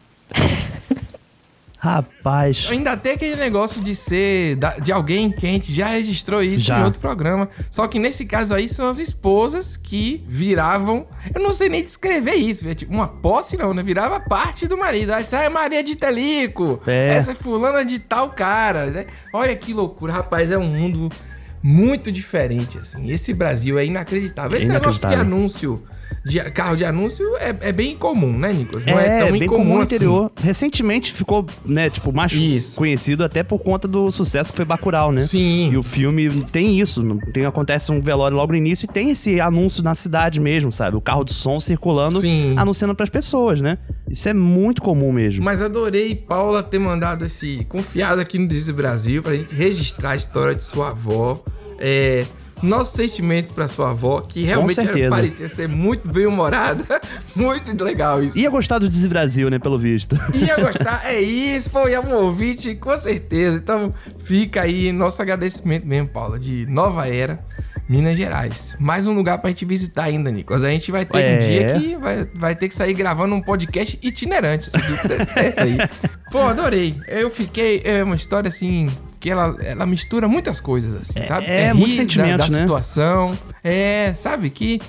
Rapaz. Ainda tem aquele negócio de ser da- de alguém que a gente já registrou isso Já. em outro programa. Só que nesse caso aí são as esposas que viravam. Eu não sei nem descrever isso, tipo uma posse não, né? Virava parte do marido. Essa é Maria de Telico. É. Essa é fulana de tal cara. né? Olha que loucura, rapaz. É um mundo muito diferente, assim. Esse Brasil é inacreditável. Esse É negócio de inacreditável. anúncio, de carro de anúncio, é, é bem comum, né, Nicolas? Não é, É, tão bem incomum comum no assim. interior. Recentemente ficou, né, tipo, mais conhecido até por conta do sucesso que foi Bacurau, né? Sim. E o filme tem isso, tem, acontece um velório logo no início e tem esse anúncio na cidade mesmo, sabe? O carro de som circulando, Sim. anunciando pras pessoas, né? Isso é muito comum mesmo. Mas adorei Paula ter mandado esse confiado aqui no Dizzy Brasil pra gente registrar a história de sua avó. É, nossos sentimentos pra sua avó, que realmente era- parecia ser muito bem humorada. muito legal isso. Ia gostar do Dizzy Brasil, né, pelo visto. Ia gostar, é isso, pô, ia um ouvinte, com certeza. Então fica aí nosso agradecimento mesmo, Paula, de Nova Era, Minas Gerais. Mais um lugar pra gente visitar ainda, Nicolas. A gente vai ter É. um dia que vai, vai ter que sair gravando um podcast itinerante, se tudo der certo aí. Pô, adorei. Eu fiquei, é uma história assim, que ela, ela mistura muitas coisas, assim, sabe? é, rir muitos da- sentimentos, da, né? situação. É, sabe que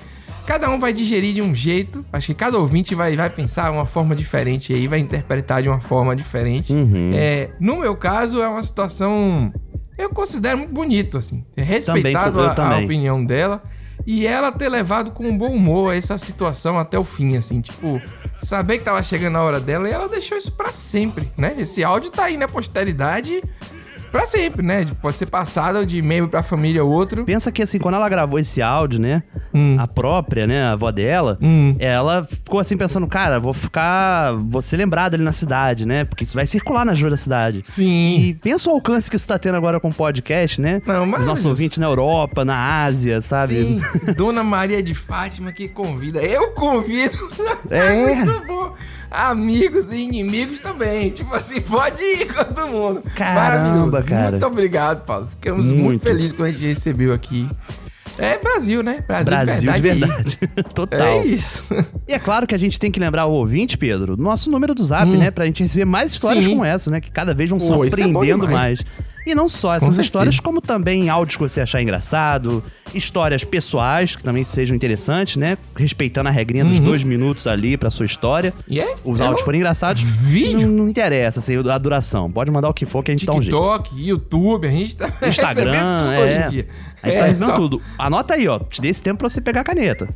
cada um vai digerir de um jeito. Acho que cada ouvinte vai, vai pensar uma forma diferente aí, vai interpretar de uma forma diferente. Uhum. É, no meu caso, é uma situação. Eu considero muito bonito, assim. Ter respeitado eu a- a, também. opinião dela. E ela ter levado com bom humor essa situação até o fim, assim, tipo, saber que tava chegando a hora dela e ela deixou isso pra sempre, né? Esse áudio tá aí na posteridade pra sempre, né? Pode ser passado de membro pra família ou outro. Pensa que assim, quando ela gravou esse áudio, né? A própria, né? A avó dela, ela ficou assim pensando, cara, vou ficar. Vou ser lembrada ali na cidade, né? Porque isso vai circular nas ruas da cidade. Sim. E pensa o alcance que isso tá tendo agora com o podcast, né? Não, Os nossos ouvintes na Europa, na Ásia, sabe? Sim, Dona Maria de Fátima que convida. Eu convido. É. Muito bom. Amigos e inimigos também. Tipo assim, pode ir com todo mundo. Caramba, cara. Muito obrigado, Paulo. Ficamos muito, Muito. felizes quando a gente recebeu aqui. É Brasil, né? Brasil, Brasil de verdade. aí. Total. É isso. E é claro que a gente tem que lembrar o ouvinte, Pedro, nosso número do zap, né? Pra gente receber mais histórias Sim. como essa, né? Que cada vez vão Pô, é surpreendendo demais. mais. E não só essas histórias, como também áudios que você achar engraçado, histórias pessoais que também sejam interessantes, né? Respeitando a regrinha dos Uhum. dois minutos ali pra sua história. E é? Os é áudios um forem engraçados, Vídeo? Não, não interessa assim, a duração. Pode mandar o que for que a gente dá um jeito. TikTok, YouTube, a gente tá Instagram, é. hoje em dia. Aí tá É, recebendo top. tudo. Anota aí, ó. Te dei esse tempo pra você pegar a caneta.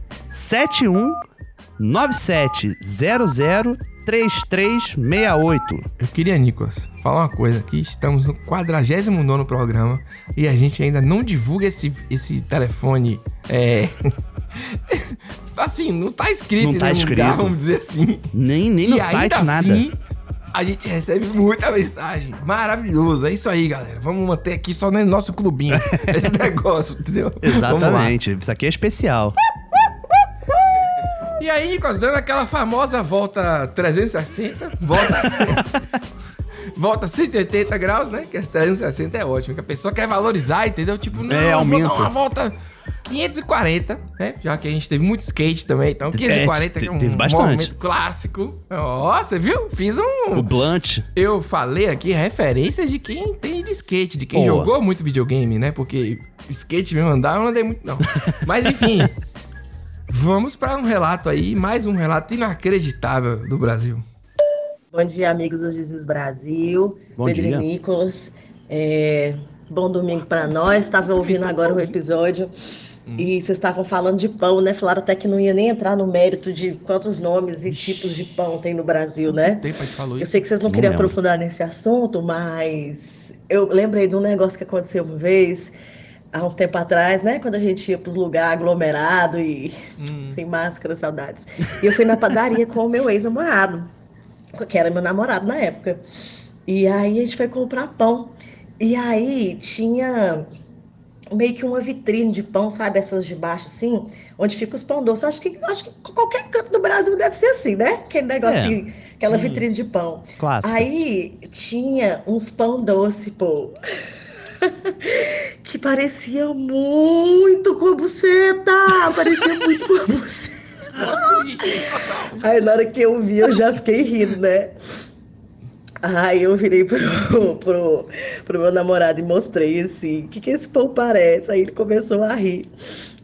7197003368. Eu queria, Nicolas, falar uma coisa aqui. Estamos no 49 programa e a gente ainda não divulga esse, esse telefone. É. assim, não tá escrito Não tá em nenhum lugar, escrito. vamos dizer assim. Nem, nem no e site, ainda nada. assim, a gente recebe muita mensagem. Maravilhoso. É isso aí, galera. Vamos manter aqui só no nosso clubinho esse negócio, entendeu? Exatamente. Isso aqui é especial. E aí, Nicolas, dando aquela famosa volta 360, volta. volta 180 graus, né? Que as 360 é ótimo. Que a pessoa quer valorizar, entendeu? Tipo, não, É, eu vou dar uma volta 540, né? Já que a gente teve muito skate também. Então, 540 que é um teve bastante. movimento clássico. Ó, você viu? Fiz um. O Blunt. Eu falei aqui referências de quem entende de skate, de quem Boa. jogou muito videogame, né? Porque skate mesmo andar eu não andei muito, não. Mas enfim. Vamos para um relato aí, mais um relato inacreditável do Brasil. Bom dia, amigos do Jesus Brasil. Bom Pedro dia. e Nicolas. É, Bom domingo para nós. Estava ouvindo agora o episódio Hum. e vocês estavam falando de pão, né? Falaram até que não ia nem entrar no mérito de quantos nomes e tipos de pão tem no Brasil, né? Tempo falou Eu isso. sei que vocês não, Não queriam lembro. aprofundar nesse assunto, mas eu lembrei de um negócio que aconteceu uma vez, há uns tempos atrás, né? Quando a gente ia para os lugares aglomerados e Hum. sem máscara, saudades. E eu fui na padaria com o meu ex-namorado, que era meu namorado na época. E aí a gente foi comprar pão. E aí tinha meio que uma vitrine de pão, sabe? Essas de baixo, assim, onde fica os pão doces. Eu Acho que, acho que qualquer canto do Brasil deve ser assim, né? Aquele negocinho, aquela Hum. vitrine de pão. Clássico. Aí tinha uns pão doce, pô. que parecia muito com a buceta. Parecia muito com a buceta. Aí na hora que eu vi, eu já fiquei rindo, né? Aí eu virei pro, pro, pro meu namorado e mostrei assim, o que, que esse pão parece? Aí ele começou a rir.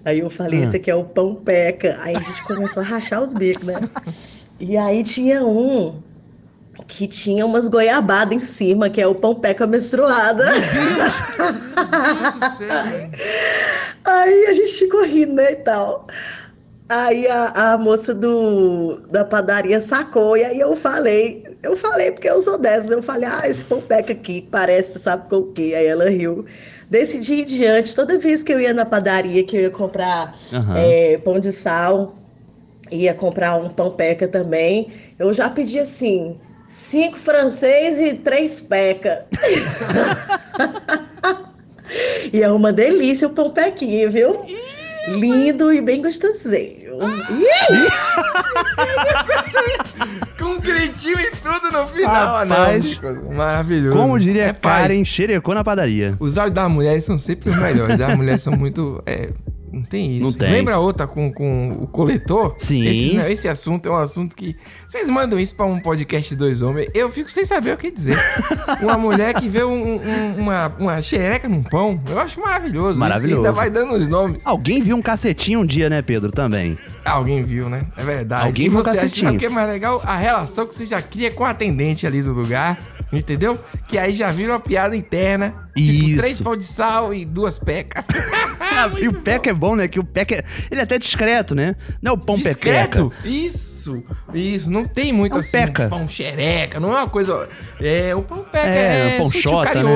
Aí eu falei, Ah. esse aqui é o pão peca. Aí a gente começou a rachar os bicos, né? E aí tinha um que tinha umas goiabadas em cima, que é o pão peca menstruada. Aí a gente ficou rindo, né, e tal. Aí a, a moça do, da padaria sacou, e aí eu falei, eu falei porque eu sou dessas, eu falei, ah, esse pão peca aqui parece, sabe com o quê? Aí ela riu. Desse dia em diante, toda vez que eu ia na padaria, que eu ia comprar Aham. é, pão de sal, ia comprar um pão peca também, eu já pedi assim, cinco francês e três peca. e é uma delícia o pão pequinho, viu? Lindo e bem gostosinho. Com um gritinho e tudo no final, ah, não. Rapaz, Nicolas. Maravilhoso. Como diria É paz. Karen, xerecou na padaria. Os áudios das mulheres são sempre os melhores. As mulheres são muito. é, não tem isso. Não tem. Lembra a outra com, com o coletor? Sim. Esse, não, esse assunto é um assunto que. Vocês mandam isso pra um podcast dois homens. Eu fico sem saber o que dizer. uma mulher que vê um- um- uma, uma xereca num pão. Eu acho maravilhoso. Isso Maravilhoso. ainda vai dando os nomes. Alguém viu um cacetinho um dia, né, Pedro, também? Alguém viu, né? É verdade. Alguém e viu você acha sabe o que é mais legal? A relação que você já cria com a atendente ali do lugar, entendeu? Que aí já vira uma piada interna. Tipo, Isso. três pão de sal e duas pecas. e o peca é bom, né? Que o peca é... Ele é até discreto, né? Não é o pão Discreto? pepeca. Isso, isso. Não tem muito É um assim. peca. Pão xereca, não é uma coisa. É, o pão peca É, é, pão sutil, xota, né?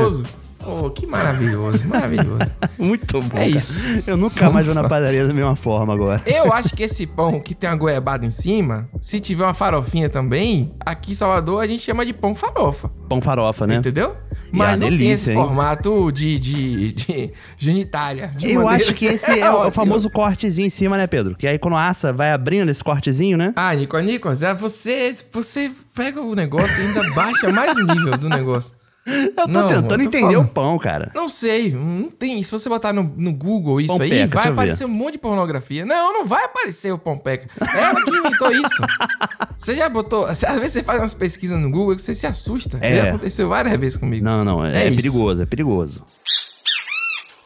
Oh, que maravilhoso, maravilhoso. Muito bom. É cara. isso. Eu nunca mais vou na padaria da mesma forma agora. Eu acho que esse pão que tem uma goiabada em cima, se tiver uma farofinha também, aqui em Salvador a gente chama de pão farofa. Pão farofa, né? Entendeu? Mas a não tem delícia, esse hein? formato de, de, de genitália. de Eu acho que esse é o, o famoso cortezinho em cima, né, Pedro? Que aí quando assa, vai abrindo esse cortezinho, né? Ah, Nico, Nicolas, é você, você pega o negócio e ainda baixa mais o nível do negócio. Eu tô Não, tentando eu tô entender falando. o pão, cara. Não sei, não tem. Se você botar no, no Google isso aí, vai eu ver. aparecer um monte de pornografia. Não, não vai aparecer o Pompeca. Ela que inventou isso. Você já botou. Às vezes você faz umas pesquisas no Google que você se assusta. É. Já aconteceu várias vezes comigo. Não, não, é, É é perigoso, é perigoso.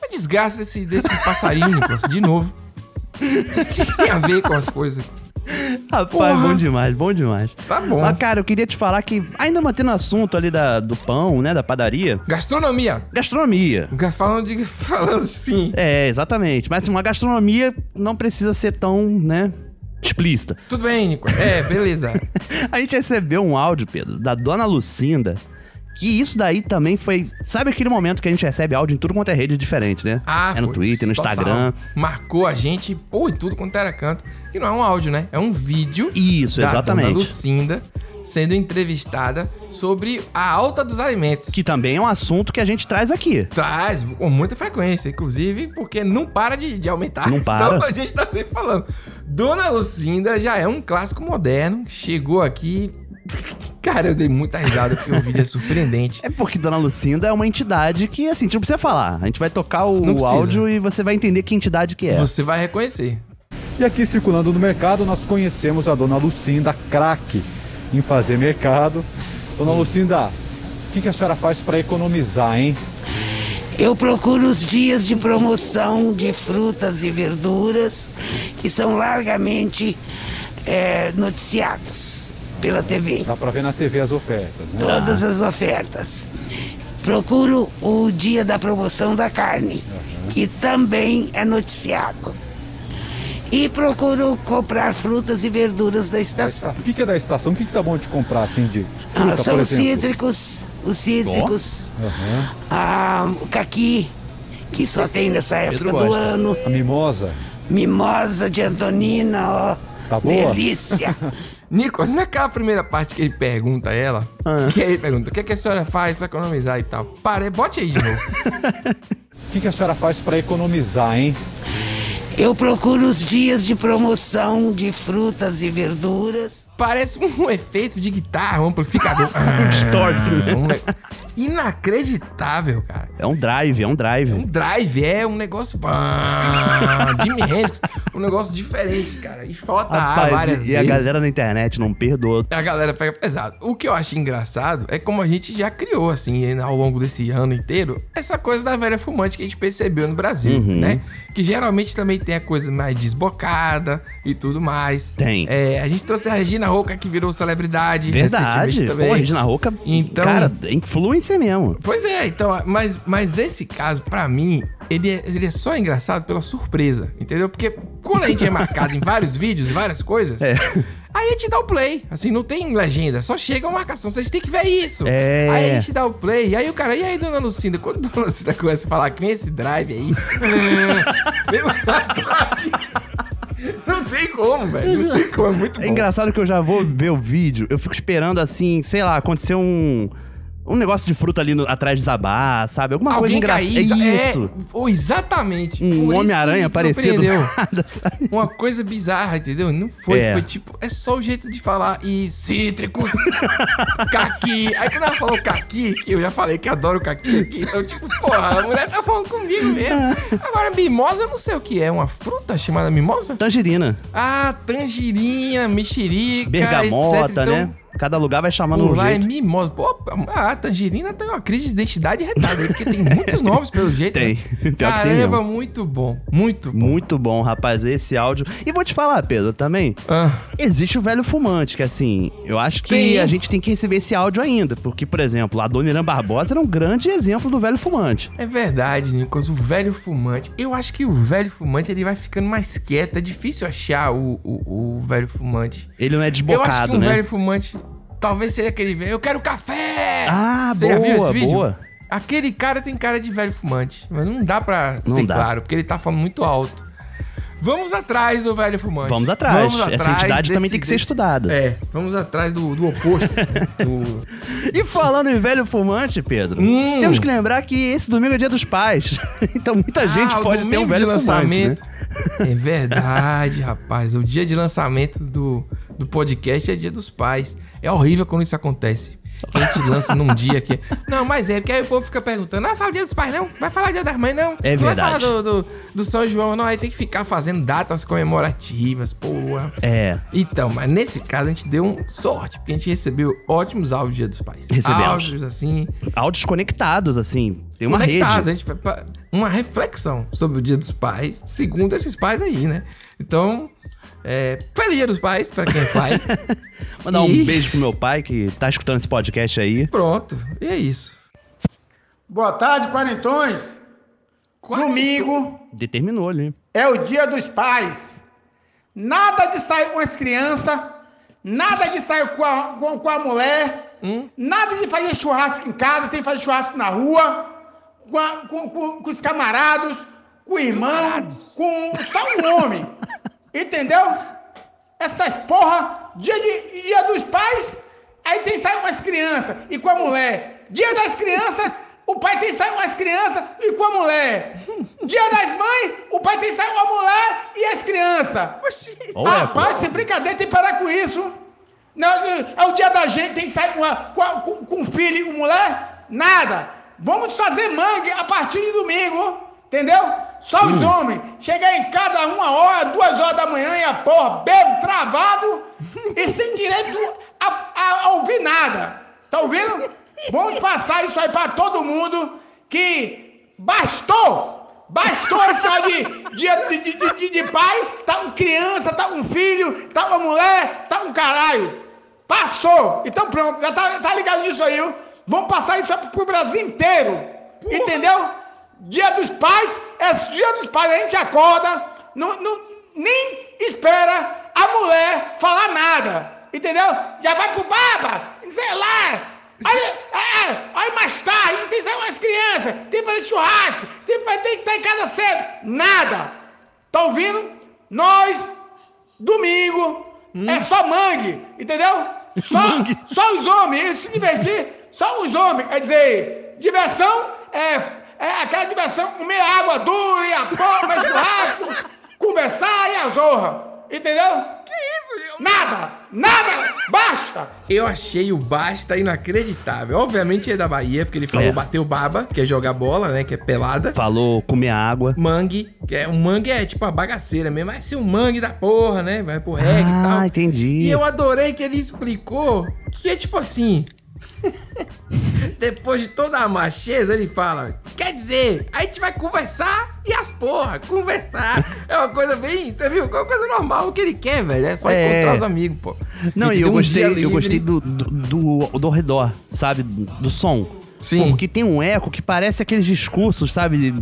A desgraça desse, desse passarinho, de novo. O que, que tem a ver com as coisas? Rapaz, Porra. bom demais, bom demais. Tá bom. Mas, cara, eu queria te falar que, ainda mantendo o assunto ali da, do pão, né, da padaria... Gastronomia. Gastronomia. Ga- Falando de. Falando sim. É, exatamente. Mas, assim, uma gastronomia não precisa ser tão, né, explícita. Tudo bem, Nico. É, beleza. A gente recebeu um áudio, Pedro, da dona Lucinda, que isso daí também foi... Sabe aquele momento que a gente recebe áudio em tudo quanto é rede diferente, né? Ah, é no foi. Twitter, no Total. Instagram. Marcou a gente, pô, e tudo quanto era canto. Que não é um áudio, né? É um vídeo. Isso, da exatamente. Dona Lucinda sendo entrevistada sobre a alta dos alimentos. Que também é um assunto que a gente traz aqui. Traz com muita frequência, inclusive, porque não para de, de aumentar. Não para. Então a gente tá sempre falando. Dona Lucinda já é um clássico moderno. Chegou aqui. Cara, eu dei muita risada porque o vídeo é surpreendente. É porque Dona Lucinda é uma entidade que, assim, a gente não precisa falar. A gente vai tocar o áudio e você vai entender que entidade que é. Você vai reconhecer. E aqui circulando no mercado, nós conhecemos a dona Lucinda, craque em fazer mercado. Dona Lucinda, o que, que a senhora faz para economizar, hein? Eu procuro os dias de promoção de frutas e verduras que são largamente eh, noticiados pela TV. Dá para ver na TV as ofertas, né? Todas as ofertas. Procuro o dia da promoção da carne, que também é noticiado. E procuro comprar frutas e verduras da estação. O que, é da estação? O que, que tá bom de comprar, assim, de Ah, fruta, são por os cítricos, os cítricos, Aham. ah, o caqui, que só tem nessa época do ano. A mimosa. Mimosa de Antonina, ó. Tá boa? Delícia. Nicolas, naquela primeira parte que ele pergunta a ela, que aí ele pergunta, o que, é que a senhora faz pra economizar e tal? Pare, bote aí de novo. O que, que a senhora faz para economizar, hein? Eu procuro os dias de promoção de frutas e verduras. Parece um efeito de guitarra, um amplificador. Distorce, né? Inacreditável, cara. É um drive, é um drive. Um drive é um negócio. Jimi Hendrix, um negócio diferente, cara. E falta Rapaz, várias e, e a vezes. galera na internet não perdoa. A galera pega pesado. O que eu acho engraçado é como a gente já criou, assim, ao longo desse ano inteiro, essa coisa da velha fumante que a gente percebeu no Brasil, Uhum. né? Que geralmente também tem a coisa mais desbocada e tudo mais. Tem. É, a gente trouxe a Regina Roca, que virou celebridade. Verdade. Pô, a Regina Roca, Então- cara, influencer mesmo. Pois é, então, mas, mas esse caso, pra mim, ele é, ele é só engraçado pela surpresa, entendeu? Porque quando a gente é marcado em vários vídeos e várias coisas, É. aí a gente dá o play. Assim, não tem legenda, só chega uma marcação, vocês têm que ver isso. É. Aí a gente dá o play, e aí o cara, e aí, dona Lucinda? Quando a dona Lucinda começa a falar que vem esse drive aí, não tem como, velho. Não tem como, é muito bom. É engraçado que eu já vou ver o vídeo, eu fico esperando assim, sei lá, acontecer um. Um negócio de fruta ali no- atrás de Zabá, sabe? Alguma coisa Alguém engraçada. cair, É é, isso. ou exatamente. Um Homem-Aranha aparecendo nada, sabe? Uma coisa bizarra, entendeu? Não foi, É. foi tipo, é só o jeito de falar e cítricos, caqui. Aí quando ela falou caqui, que eu já falei que adoro caqui aqui, então tipo, porra, a mulher tá falando comigo mesmo. Agora, mimosa, eu não sei o que é, uma fruta chamada mimosa? Tangerina. Ah, tangerina, mexerica, Bergamota, etc. Então, né? Cada lugar vai chamando Por um lá jeito. é mimosa. Pô, a Tangerina tem uma crise de identidade retada aí, porque tem muitos nomes pelo jeito. Tem. né? Tem Caramba, mesmo. muito bom. Muito bom. Muito bom, rapaz, esse áudio. E vou te falar, Pedro, também. Existe o velho fumante, que assim, eu acho que Sim. a gente tem que receber esse áudio ainda. Porque, por exemplo, a Dona Irã Barbosa era um grande exemplo do velho fumante. É verdade, Nicolas. O velho fumante. Eu acho que o velho fumante ele vai ficando mais quieto. É difícil achar o, o, o velho fumante. Ele não é Eu acho desbocado, que um né? velho fumante. Talvez seja aquele velho. Eu quero café! Ah, Você boa, já viu esse vídeo? boa. Aquele cara tem cara de velho fumante. Mas não dá pra Não ser dá. claro, porque ele tá falando muito alto. Vamos atrás do velho fumante. Vamos atrás. Essa entidade também tem que ser estudada. É, vamos atrás do, do oposto. do... E falando em velho fumante, Pedro, Hum. temos que lembrar que esse domingo é dia dos pais. então muita gente Ah, pode ter um velho de fumante, né? lançamento. É verdade, rapaz. O dia de lançamento do, do podcast é dia dos pais. É horrível quando isso acontece. Que a gente lança num dia que. Não, mas é, porque aí o povo fica perguntando: ah, fala dia dos pais, não? Vai falar dia das mães, não? É não vai falar verdade. do, do, do São João, não. Aí tem que ficar fazendo datas comemorativas, porra. É. Então, mas nesse caso a gente deu um sorte, porque a gente recebeu ótimos áudios dia dos pais. Recebemos. Áudios assim. Áudios conectados, assim. Tem uma conectados. rede. A gente uma reflexão sobre o Dia dos Pais, segundo esses pais aí, né? Então, é, feliz Dia dos Pais pra quem é pai. Mandar um E- beijo pro meu pai que tá escutando esse podcast aí. Pronto, e é isso. Boa tarde, parentões. Domingo Determinou ali. é o dia dos pais. Nada de sair com as crianças, nada de sair com a, com, com a mulher, nada de fazer churrasco em casa, tem que fazer churrasco na rua, com, a- com- com- com os camaradas, com o irmão, com só um homem. Entendeu? Essas porra, dia, de, dia dos pais, aí tem que sair com as crianças e com a mulher. Dia das crianças, o pai tem que sair com as crianças e com a mulher. Dia das mães, o pai tem que sair com a mulher e as crianças. Rapaz, sem brincadeira, tem que parar com isso. Não, é o dia da gente, tem que sair com, a- com, com, filho e com mulher? Nada. Vamos fazer mangue a partir de domingo, entendeu? Só os homens. Chegar em casa uma hora, duas horas da manhã e a porra, bebo, travado e sem direito a, a- a ouvir nada. Tá ouvindo? Vamos passar isso aí pra todo mundo que bastou! Bastou esse de dia de, de, de- de- de pai, tá com criança, tá com filho, tá com mulher, tá com caralho. Passou! Então pronto, já tá, tá ligado nisso aí, viu? Vamos passar isso aí pro Brasil inteiro. Entendeu? Dia dos pais é dia dos pais, a gente acorda, não, não- nem espera a mulher falar nada. Entendeu? Já vai pro baba, sei lá. Olha, é, é, olha mais tarde, tem que sair com as crianças, tem que fazer churrasco, tem que, tem que estar em casa cedo. Nada. Tá ouvindo? Nós, domingo, é só mangue, entendeu? Só, só os homens, se divertir, só os homens. Quer dizer, diversão é, é aquela diversão, comer água dura e a porra, churrasco, conversar e a zorra. Entendeu? Que isso, Nada, nada, basta. Eu achei o Basta inacreditável. Obviamente é da Bahia, porque ele falou É. bateu baba, que é jogar bola, né? Que é pelada. Falou comer água. Mangue, que é um mangue é tipo a bagaceira mesmo, vai ser um mangue da porra, né? Vai pro reggae e tal. Ah, entendi. E eu adorei que ele explicou que é tipo assim. Depois de toda a macheza, ele fala: Quer dizer, a gente vai conversar e as porra, conversar. É uma coisa bem. Você viu? É uma coisa normal o que ele quer, velho. É só É. encontrar os amigos, pô. Não, e eu um gostei, eu gostei do, do, do, do redor, sabe? Do som. Sim. Porque tem um eco que parece aqueles discursos, sabe?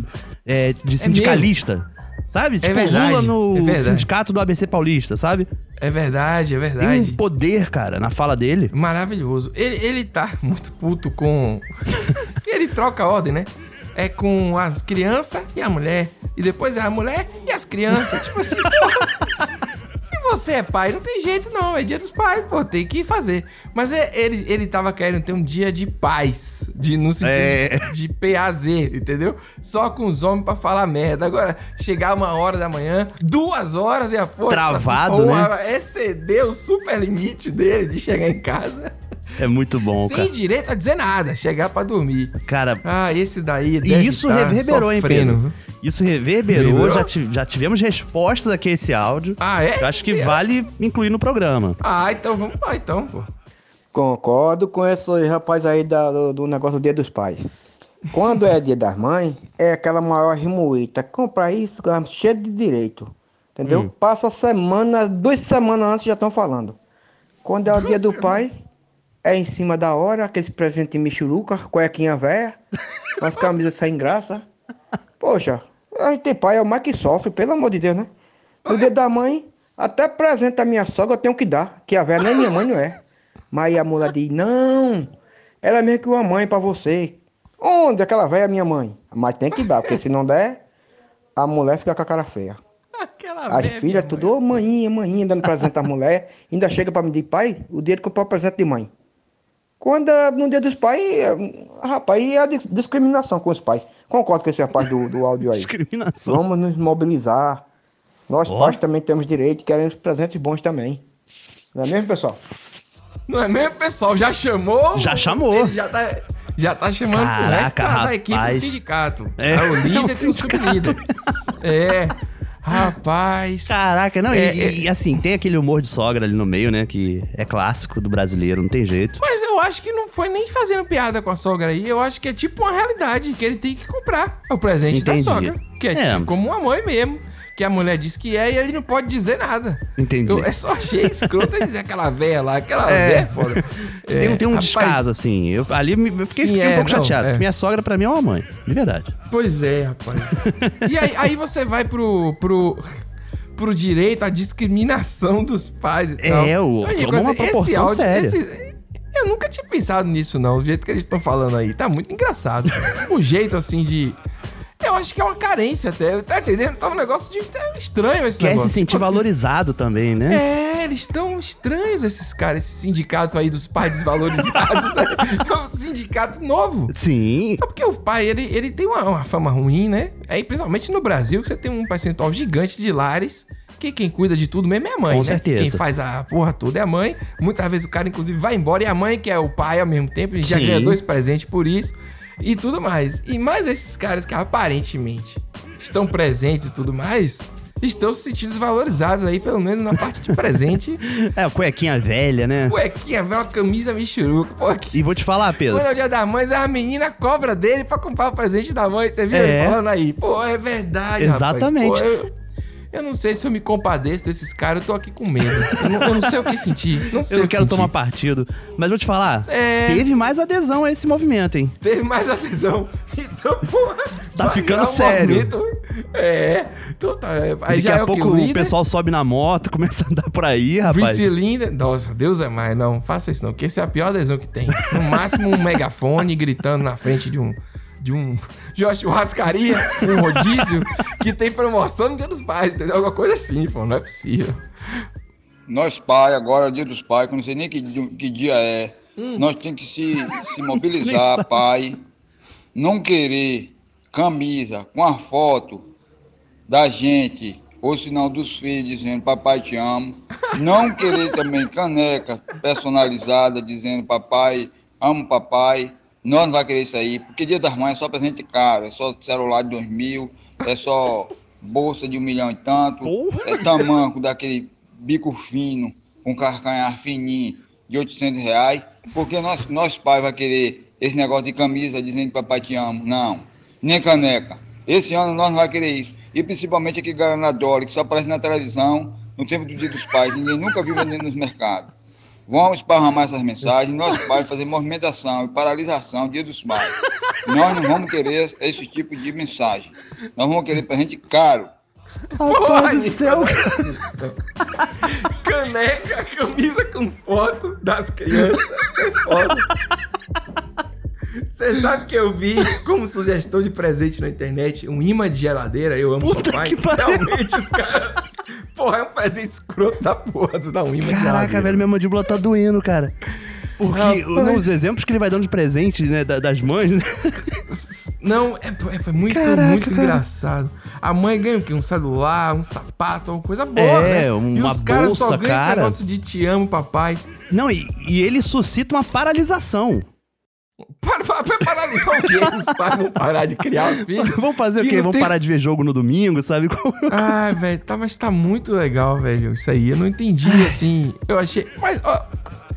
É, de sindicalista. Sabe? Tipo, verdade, Lula no é sindicato do ABC Paulista, sabe? É verdade, é Tem verdade. um poder, cara, na fala dele. Maravilhoso. Ele, ele tá muito puto com. ele troca a ordem, né? É com as crianças e a mulher. E depois é a mulher e as crianças. tipo assim, porra. Você é pai, não tem jeito, não. É dia dos pais, pô, tem que fazer. Mas é- ele, ele tava querendo ter um dia de paz. De, no sentido É. de, de PAZ, entendeu? Só com os homens pra falar merda. Agora, chegar uma hora da manhã, duas horas e a. Travado, tipo assim, né? porra, Excedeu o super limite dele de chegar em casa. É muito bom, sem cara. direito a dizer nada, chegar pra dormir. Cara, Ah, esse daí e deve isso tá reverberou, hein. Pedro? Isso reverberou, Reverberou? Já, ti- já tivemos respostas aqui a esse áudio. Ah, é? Eu acho que vale incluir no programa. Ah, então vamos lá então, pô. Concordo com esse rapaz aí da- do, do negócio do Dia dos Pais. Quando é Dia das Mães, é aquela maior remoíta. Comprar isso, é cheio de direito. Entendeu? Hum. Passa semana, duas semanas antes já estão falando. Quando é o Dia do Pai, é em cima da hora, aqueles presentes michuruca, cuequinha velha, as camisas sem graça. Poxa, a gente tem pai, é o mais que sofre, pelo amor de Deus, né? No dia da mãe, até presente da minha sogra eu tenho que dar, que a velha nem minha mãe não é. Mas a mulher diz, não, ela é mesmo que uma mãe pra você. Onde aquela velha é minha mãe? Mas tem que dar, porque se não der, a mulher fica com a cara feia. Aquela As filhas tudo, ô manhinha, manhinha, dando presente à mulher. Ainda chega pra me dizer, pai, o dia de comprar o presente de mãe. Quando é no dia dos pais, é, rapaz, é a dis- discriminação com os pais. Concordo com esse rapaz do, do áudio aí. Discriminação. Vamos nos mobilizar. Nós Ó. pais também temos direito e queremos presentes bons também. Não é mesmo, pessoal? Não é mesmo, pessoal? Já chamou? Já chamou. Ele já tá, já tá chamando pro resto Caraca, da, da equipe do sindicato. É, É, o é líder o e o sublíder. É. Rapaz. Caraca, não, e- É, e, e assim, tem aquele humor de sogra ali no meio, né? Que é clássico do brasileiro, não tem jeito. Mas eu acho que não foi nem fazendo piada com a sogra aí. Eu acho que é tipo uma realidade que ele tem que comprar o presente Entendi. da sogra. Que é, É. tipo como uma mãe mesmo. Que a mulher diz que é e ele não pode dizer nada. Entendi. Eu, é só achei escroto ele dizer aquela véia lá. Aquela É. véia é foda. tem, É, tem um rapaz, descaso, assim. Eu, ali eu fiquei, Sim, fiquei um é, pouco não, chateado. é. Minha sogra, pra mim, é uma mãe. De verdade. Pois é, rapaz. e aí, aí você vai pro, pro, pro direito à discriminação dos pais e tal. É, o- A única toma uma proporção séria. eu nunca tinha pensado nisso, não. Do jeito que eles estão falando aí. Tá muito engraçado. o jeito, assim, de... Eu acho que é uma carência até. Tá entendendo? Tá um negócio de... É estranho esse Quer negócio. se sentir Tipo assim, valorizado também, né? é, eles estão estranhos, esses caras, esse sindicato aí dos pais desvalorizados. é um sindicato novo. Sim. É porque o pai, ele, ele tem uma, uma fama ruim, né? Aí, principalmente no Brasil, que você tem um percentual gigante de lares. Que quem cuida de tudo mesmo é a mãe, Com né? certeza. Quem faz a porra toda é a mãe. Muitas vezes o cara, inclusive, vai embora e a mãe, que é o pai ao mesmo tempo, e já ganha dois presentes por isso. E tudo mais. E mais esses caras que aparentemente estão presentes e tudo mais, estão se sentindo desvalorizados aí, pelo menos na parte de presente. É, cuequinha velha, né? Cuequinha, velho, uma camisa michuruca. Pô, que... E vou te falar, Pedro. Quando é o dia da mãe, a menina cobra dele pra comprar o presente da mãe. Você viu É. ele falando aí? Pô, é verdade, Exatamente. rapaz. Pô, eu, eu não sei se eu me compadeço desses caras, eu tô aqui com medo. Eu não, eu não sei o que sentir. Não Eu não quero sentir. tomar partido. Mas vou te falar, É. teve mais adesão a esse movimento, hein? Teve mais atenção. Então, porra. Tá ficando virar um sério. movimento. É. Então tá. é, Aí Daqui já a é pouco o, O pessoal sobe na moto, começa a andar por aí, rapaz. Vice-líder. Nossa, Deus é mais. Não, faça isso não, que esse é a pior adesão que tem. No máximo um megafone gritando na frente de um. De um. De uma churrascaria, um rodízio, que tem promoção no dia dos pais, entendeu? Alguma coisa assim, pô, não é possível. Nós pai, agora é o dia dos pais, que eu não sei nem que, que dia é. Nós temos que se, se mobilizar, pai. Não querer camisa com a foto da gente, ou não dos filhos dizendo papai te amo. Não querer também caneca personalizada dizendo papai, amo papai. Nós não vamos querer isso aí, porque dia das mães é só presente caro, é só celular de dois mil, é só bolsa de um milhão e tanto, é tamanco daquele bico fino, com carcanhar fininho de 800 reais, porque nós, nós pais vai querer esse negócio de camisa dizendo que papai te amo. Não, nem caneca. Esse ano nós não vamos querer isso. E principalmente aquele Guaraná Dolly, que só aparece na televisão no tempo do Dia dos Pais, ninguém nunca viu vendendo nos mercados. Vamos esparramar essas mensagens, nós pais fazer movimentação e paralisação Dia dos Pais. Nós não vamos querer esse tipo de mensagem. Nós vamos querer presente caro. Rapaz do céu, Caneca, camisa com foto das crianças. É foda. Você sabe que eu vi como sugestão de presente na internet um imã de geladeira, eu amo papai. Realmente os caras. Porra, é um presente escroto da porra, você dá um imã Caraca, velho, minha mandíbula tá doendo, cara. Porque Rapaz. nos exemplos que ele vai dando de presente, né, da- das mães, né? Não, é, é muito, Caraca, muito cara. engraçado. A mãe ganha o quê? Um celular, um sapato, uma coisa boa, É, né? e uma os caras só bolsa, ganham esse cara. negócio de te amo, papai. Não, e, e ele suscita uma paralisação. Para, para, para paralisar o quê? Os pais vão parar de criar os filhos? Vão fazer o Que quê? não Vão tem- parar de ver jogo no domingo, sabe? Ai, velho, tá, mas tá muito legal, velho. Isso aí, eu não entendi, assim. Eu achei. Mas, ó,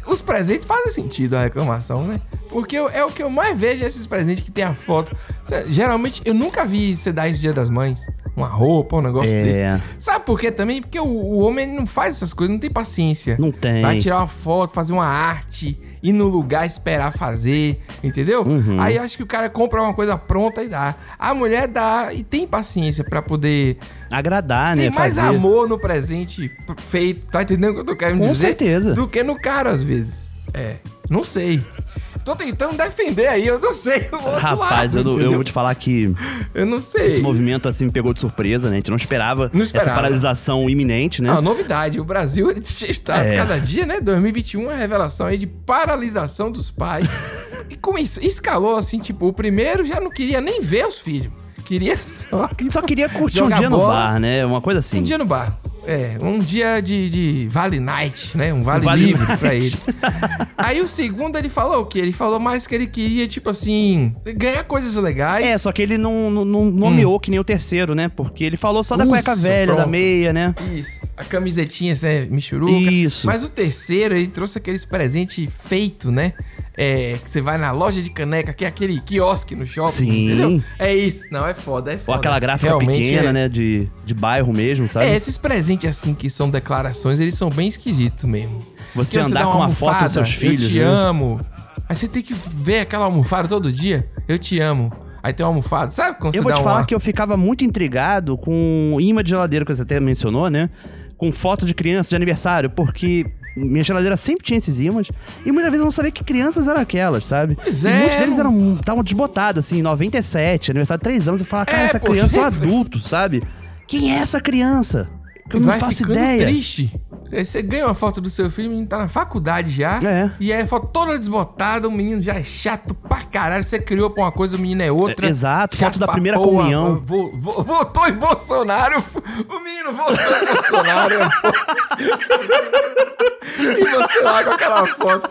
os presentes fazem sentido a reclamação, né? Porque eu- é o que eu mais vejo, esses presentes que tem a foto. Cê- Geralmente, eu nunca vi você dar isso dia das mães. Uma roupa, um negócio É. desse. Sabe por quê também? Porque o, o homem ele não faz essas coisas, não tem paciência. Não tem. Vai tirar uma foto, fazer uma arte, ir no lugar esperar fazer, entendeu? Uhum. Aí acho que o cara compra uma coisa pronta e dá. A mulher dá e tem paciência pra poder Agradar, tem né? mais Fazer. amor no presente feito, tá entendendo o que eu tô querendo Com dizer? certeza. Do que no cara, às vezes. É, não sei. Tô tentando defender aí, eu não sei o outro Rapaz, eu, lado, não- eu entendeu? vou te falar que Eu não sei. esse movimento assim me pegou de surpresa, né? A gente não esperava, Não esperava. essa paralisação iminente, né? Ah, novidade. O Brasil ele está É. cada dia, né? 2021 é a revelação aí de paralisação dos pais. e como isso escalou assim, tipo, o primeiro já não queria nem ver os filhos. Queria só. Só queria curtir um dia no bola. bar, né? Uma coisa assim. Um dia no bar. É, um dia de, de Vale Night, né? Um Vale, Um Vale Livre Night. pra ele. Aí o segundo ele falou o quê? Ele falou mais que ele queria, tipo assim, ganhar coisas legais. É, só que ele não, não, não nomeou que nem o terceiro, né? Porque ele falou só da cueca Isso, velha, da pronto. meia, né? Isso. A camisetinha, é michuruca. Isso. Mas o terceiro, ele trouxe aqueles presentes feito, né? É, que você vai na loja de caneca, que é aquele quiosque no shopping, Sim. entendeu? É isso. Não, é foda, é foda. Ou aquela gráfica Realmente pequena, é. né? De, de bairro mesmo, sabe? É, esses presentes assim que são declarações, eles são bem esquisitos mesmo. Você Porque andar dá com uma foto dos seus filhos, Eu te né? amo. Aí você tem que ver aquela almofada todo dia. Eu te amo. Aí tem uma almofada. Sabe quando Eu você vou te falar uma... que eu ficava muito intrigado com imã de geladeira, que você até mencionou, né? Com foto de criança de aniversário, porque minha geladeira sempre tinha esses imãs. E muitas vezes eu não sabia que crianças eram aquelas, sabe? Pois e é, muitos deles não- eram estavam desbotados, assim, 97, aniversário de 3 anos. Eu falava, cara, É, essa criança é um adulto, sabe? Quem é essa criança? Eu não vai faço ideia. triste. Aí você ganha uma foto do seu filho, o menino tá na faculdade já. É. E aí a foto toda desbotada, o menino já é chato pra caralho. Você criou pra uma coisa, o menino é outra. É, exato, Chato foto da primeira porra. comunhão. Vo- vo- votou em Bolsonaro. O menino votou em Bolsonaro. e você lá com aquela foto.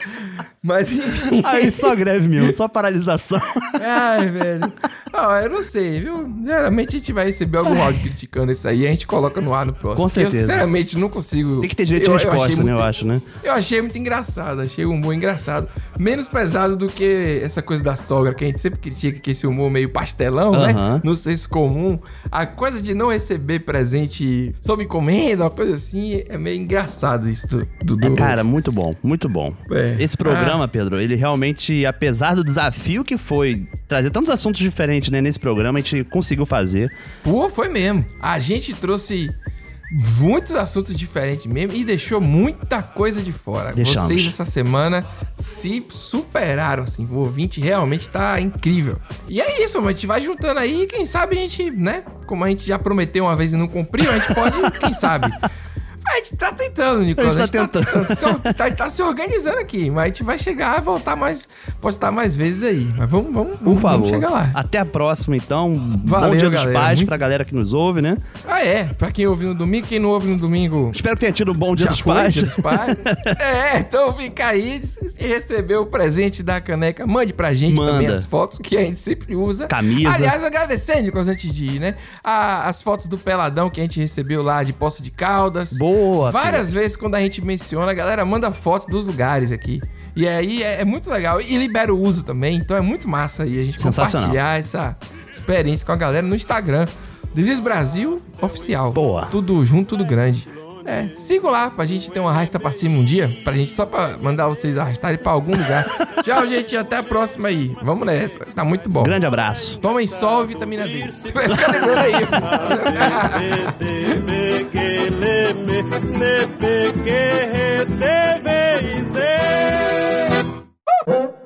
Mas enfim. Aí só greve mesmo, só paralisação. Ai, velho. Ah, eu não sei, viu? Geralmente a gente vai receber algum áudio criticando isso aí e a gente coloca no ar no próximo. Com Eu, certeza. sinceramente, não consigo. Tem que ter direito de Eu- eu achei resposta, né? muito- Eu acho, né? Eu achei muito engraçado, achei o humor engraçado. Menos pesado do que essa coisa da sogra, que a gente sempre critica que esse humor meio pastelão, né? Aham. No senso comum. A coisa de não receber presente sob encomenda, uma coisa assim, é meio engraçado isso do. do, do- É, cara, muito bom, muito bom. É. Esse programa, Pedro, ele realmente, apesar do desafio que foi trazer tantos assuntos diferentes né, nesse programa, a gente conseguiu fazer. Pô, foi mesmo. A gente trouxe muitos assuntos diferentes mesmo e deixou muita coisa de fora. Deixamos. Vocês essa semana se superaram, assim. O ouvinte realmente tá incrível. E é isso, mano. A gente vai juntando aí, quem sabe a gente, né? Como a gente já prometeu uma vez e não cumpriu, a gente pode, quem sabe. A gente tá tentando, Nicolas. A gente tá tentando. se or- tá, tá se organizando aqui, mas a gente vai chegar, voltar mais, postar mais vezes aí. Mas vamos, vamos, Por vamos, favor. vamos chegar lá. Até a próxima, então. Valeu, Bom dia dos galera. pais Muito- pra galera que nos ouve, né? Ah, é. Pra quem ouve no domingo, quem não ouve no domingo. Espero que tenha tido um bom dia dos foi, pais. Dia dos pais. é, então fica aí. Se se recebeu o presente da caneca, mande pra gente Manda. também as fotos que a gente sempre usa. Camisa. Aliás, agradecendo, Nicolas, antes de ir, né? A- as fotos do Peladão que a gente recebeu lá de Poço de Caldas. Boa, Várias vezes quando a gente menciona, a galera manda foto dos lugares aqui. E aí é, é muito legal. E libera o uso também, então é muito massa aí a gente compartilhar essa experiência com a galera no Instagram. Desis Brasil Oficial. Boa. Tudo junto, tudo grande. É, sigam lá pra gente ter uma arrasta pra cima um dia. Pra gente só pra mandar vocês arrastarem pra algum lugar. Tchau, gente. Até a próxima aí. Vamos nessa. Tá muito bom. Grande abraço. Tomem sol, vitamina D. Aí.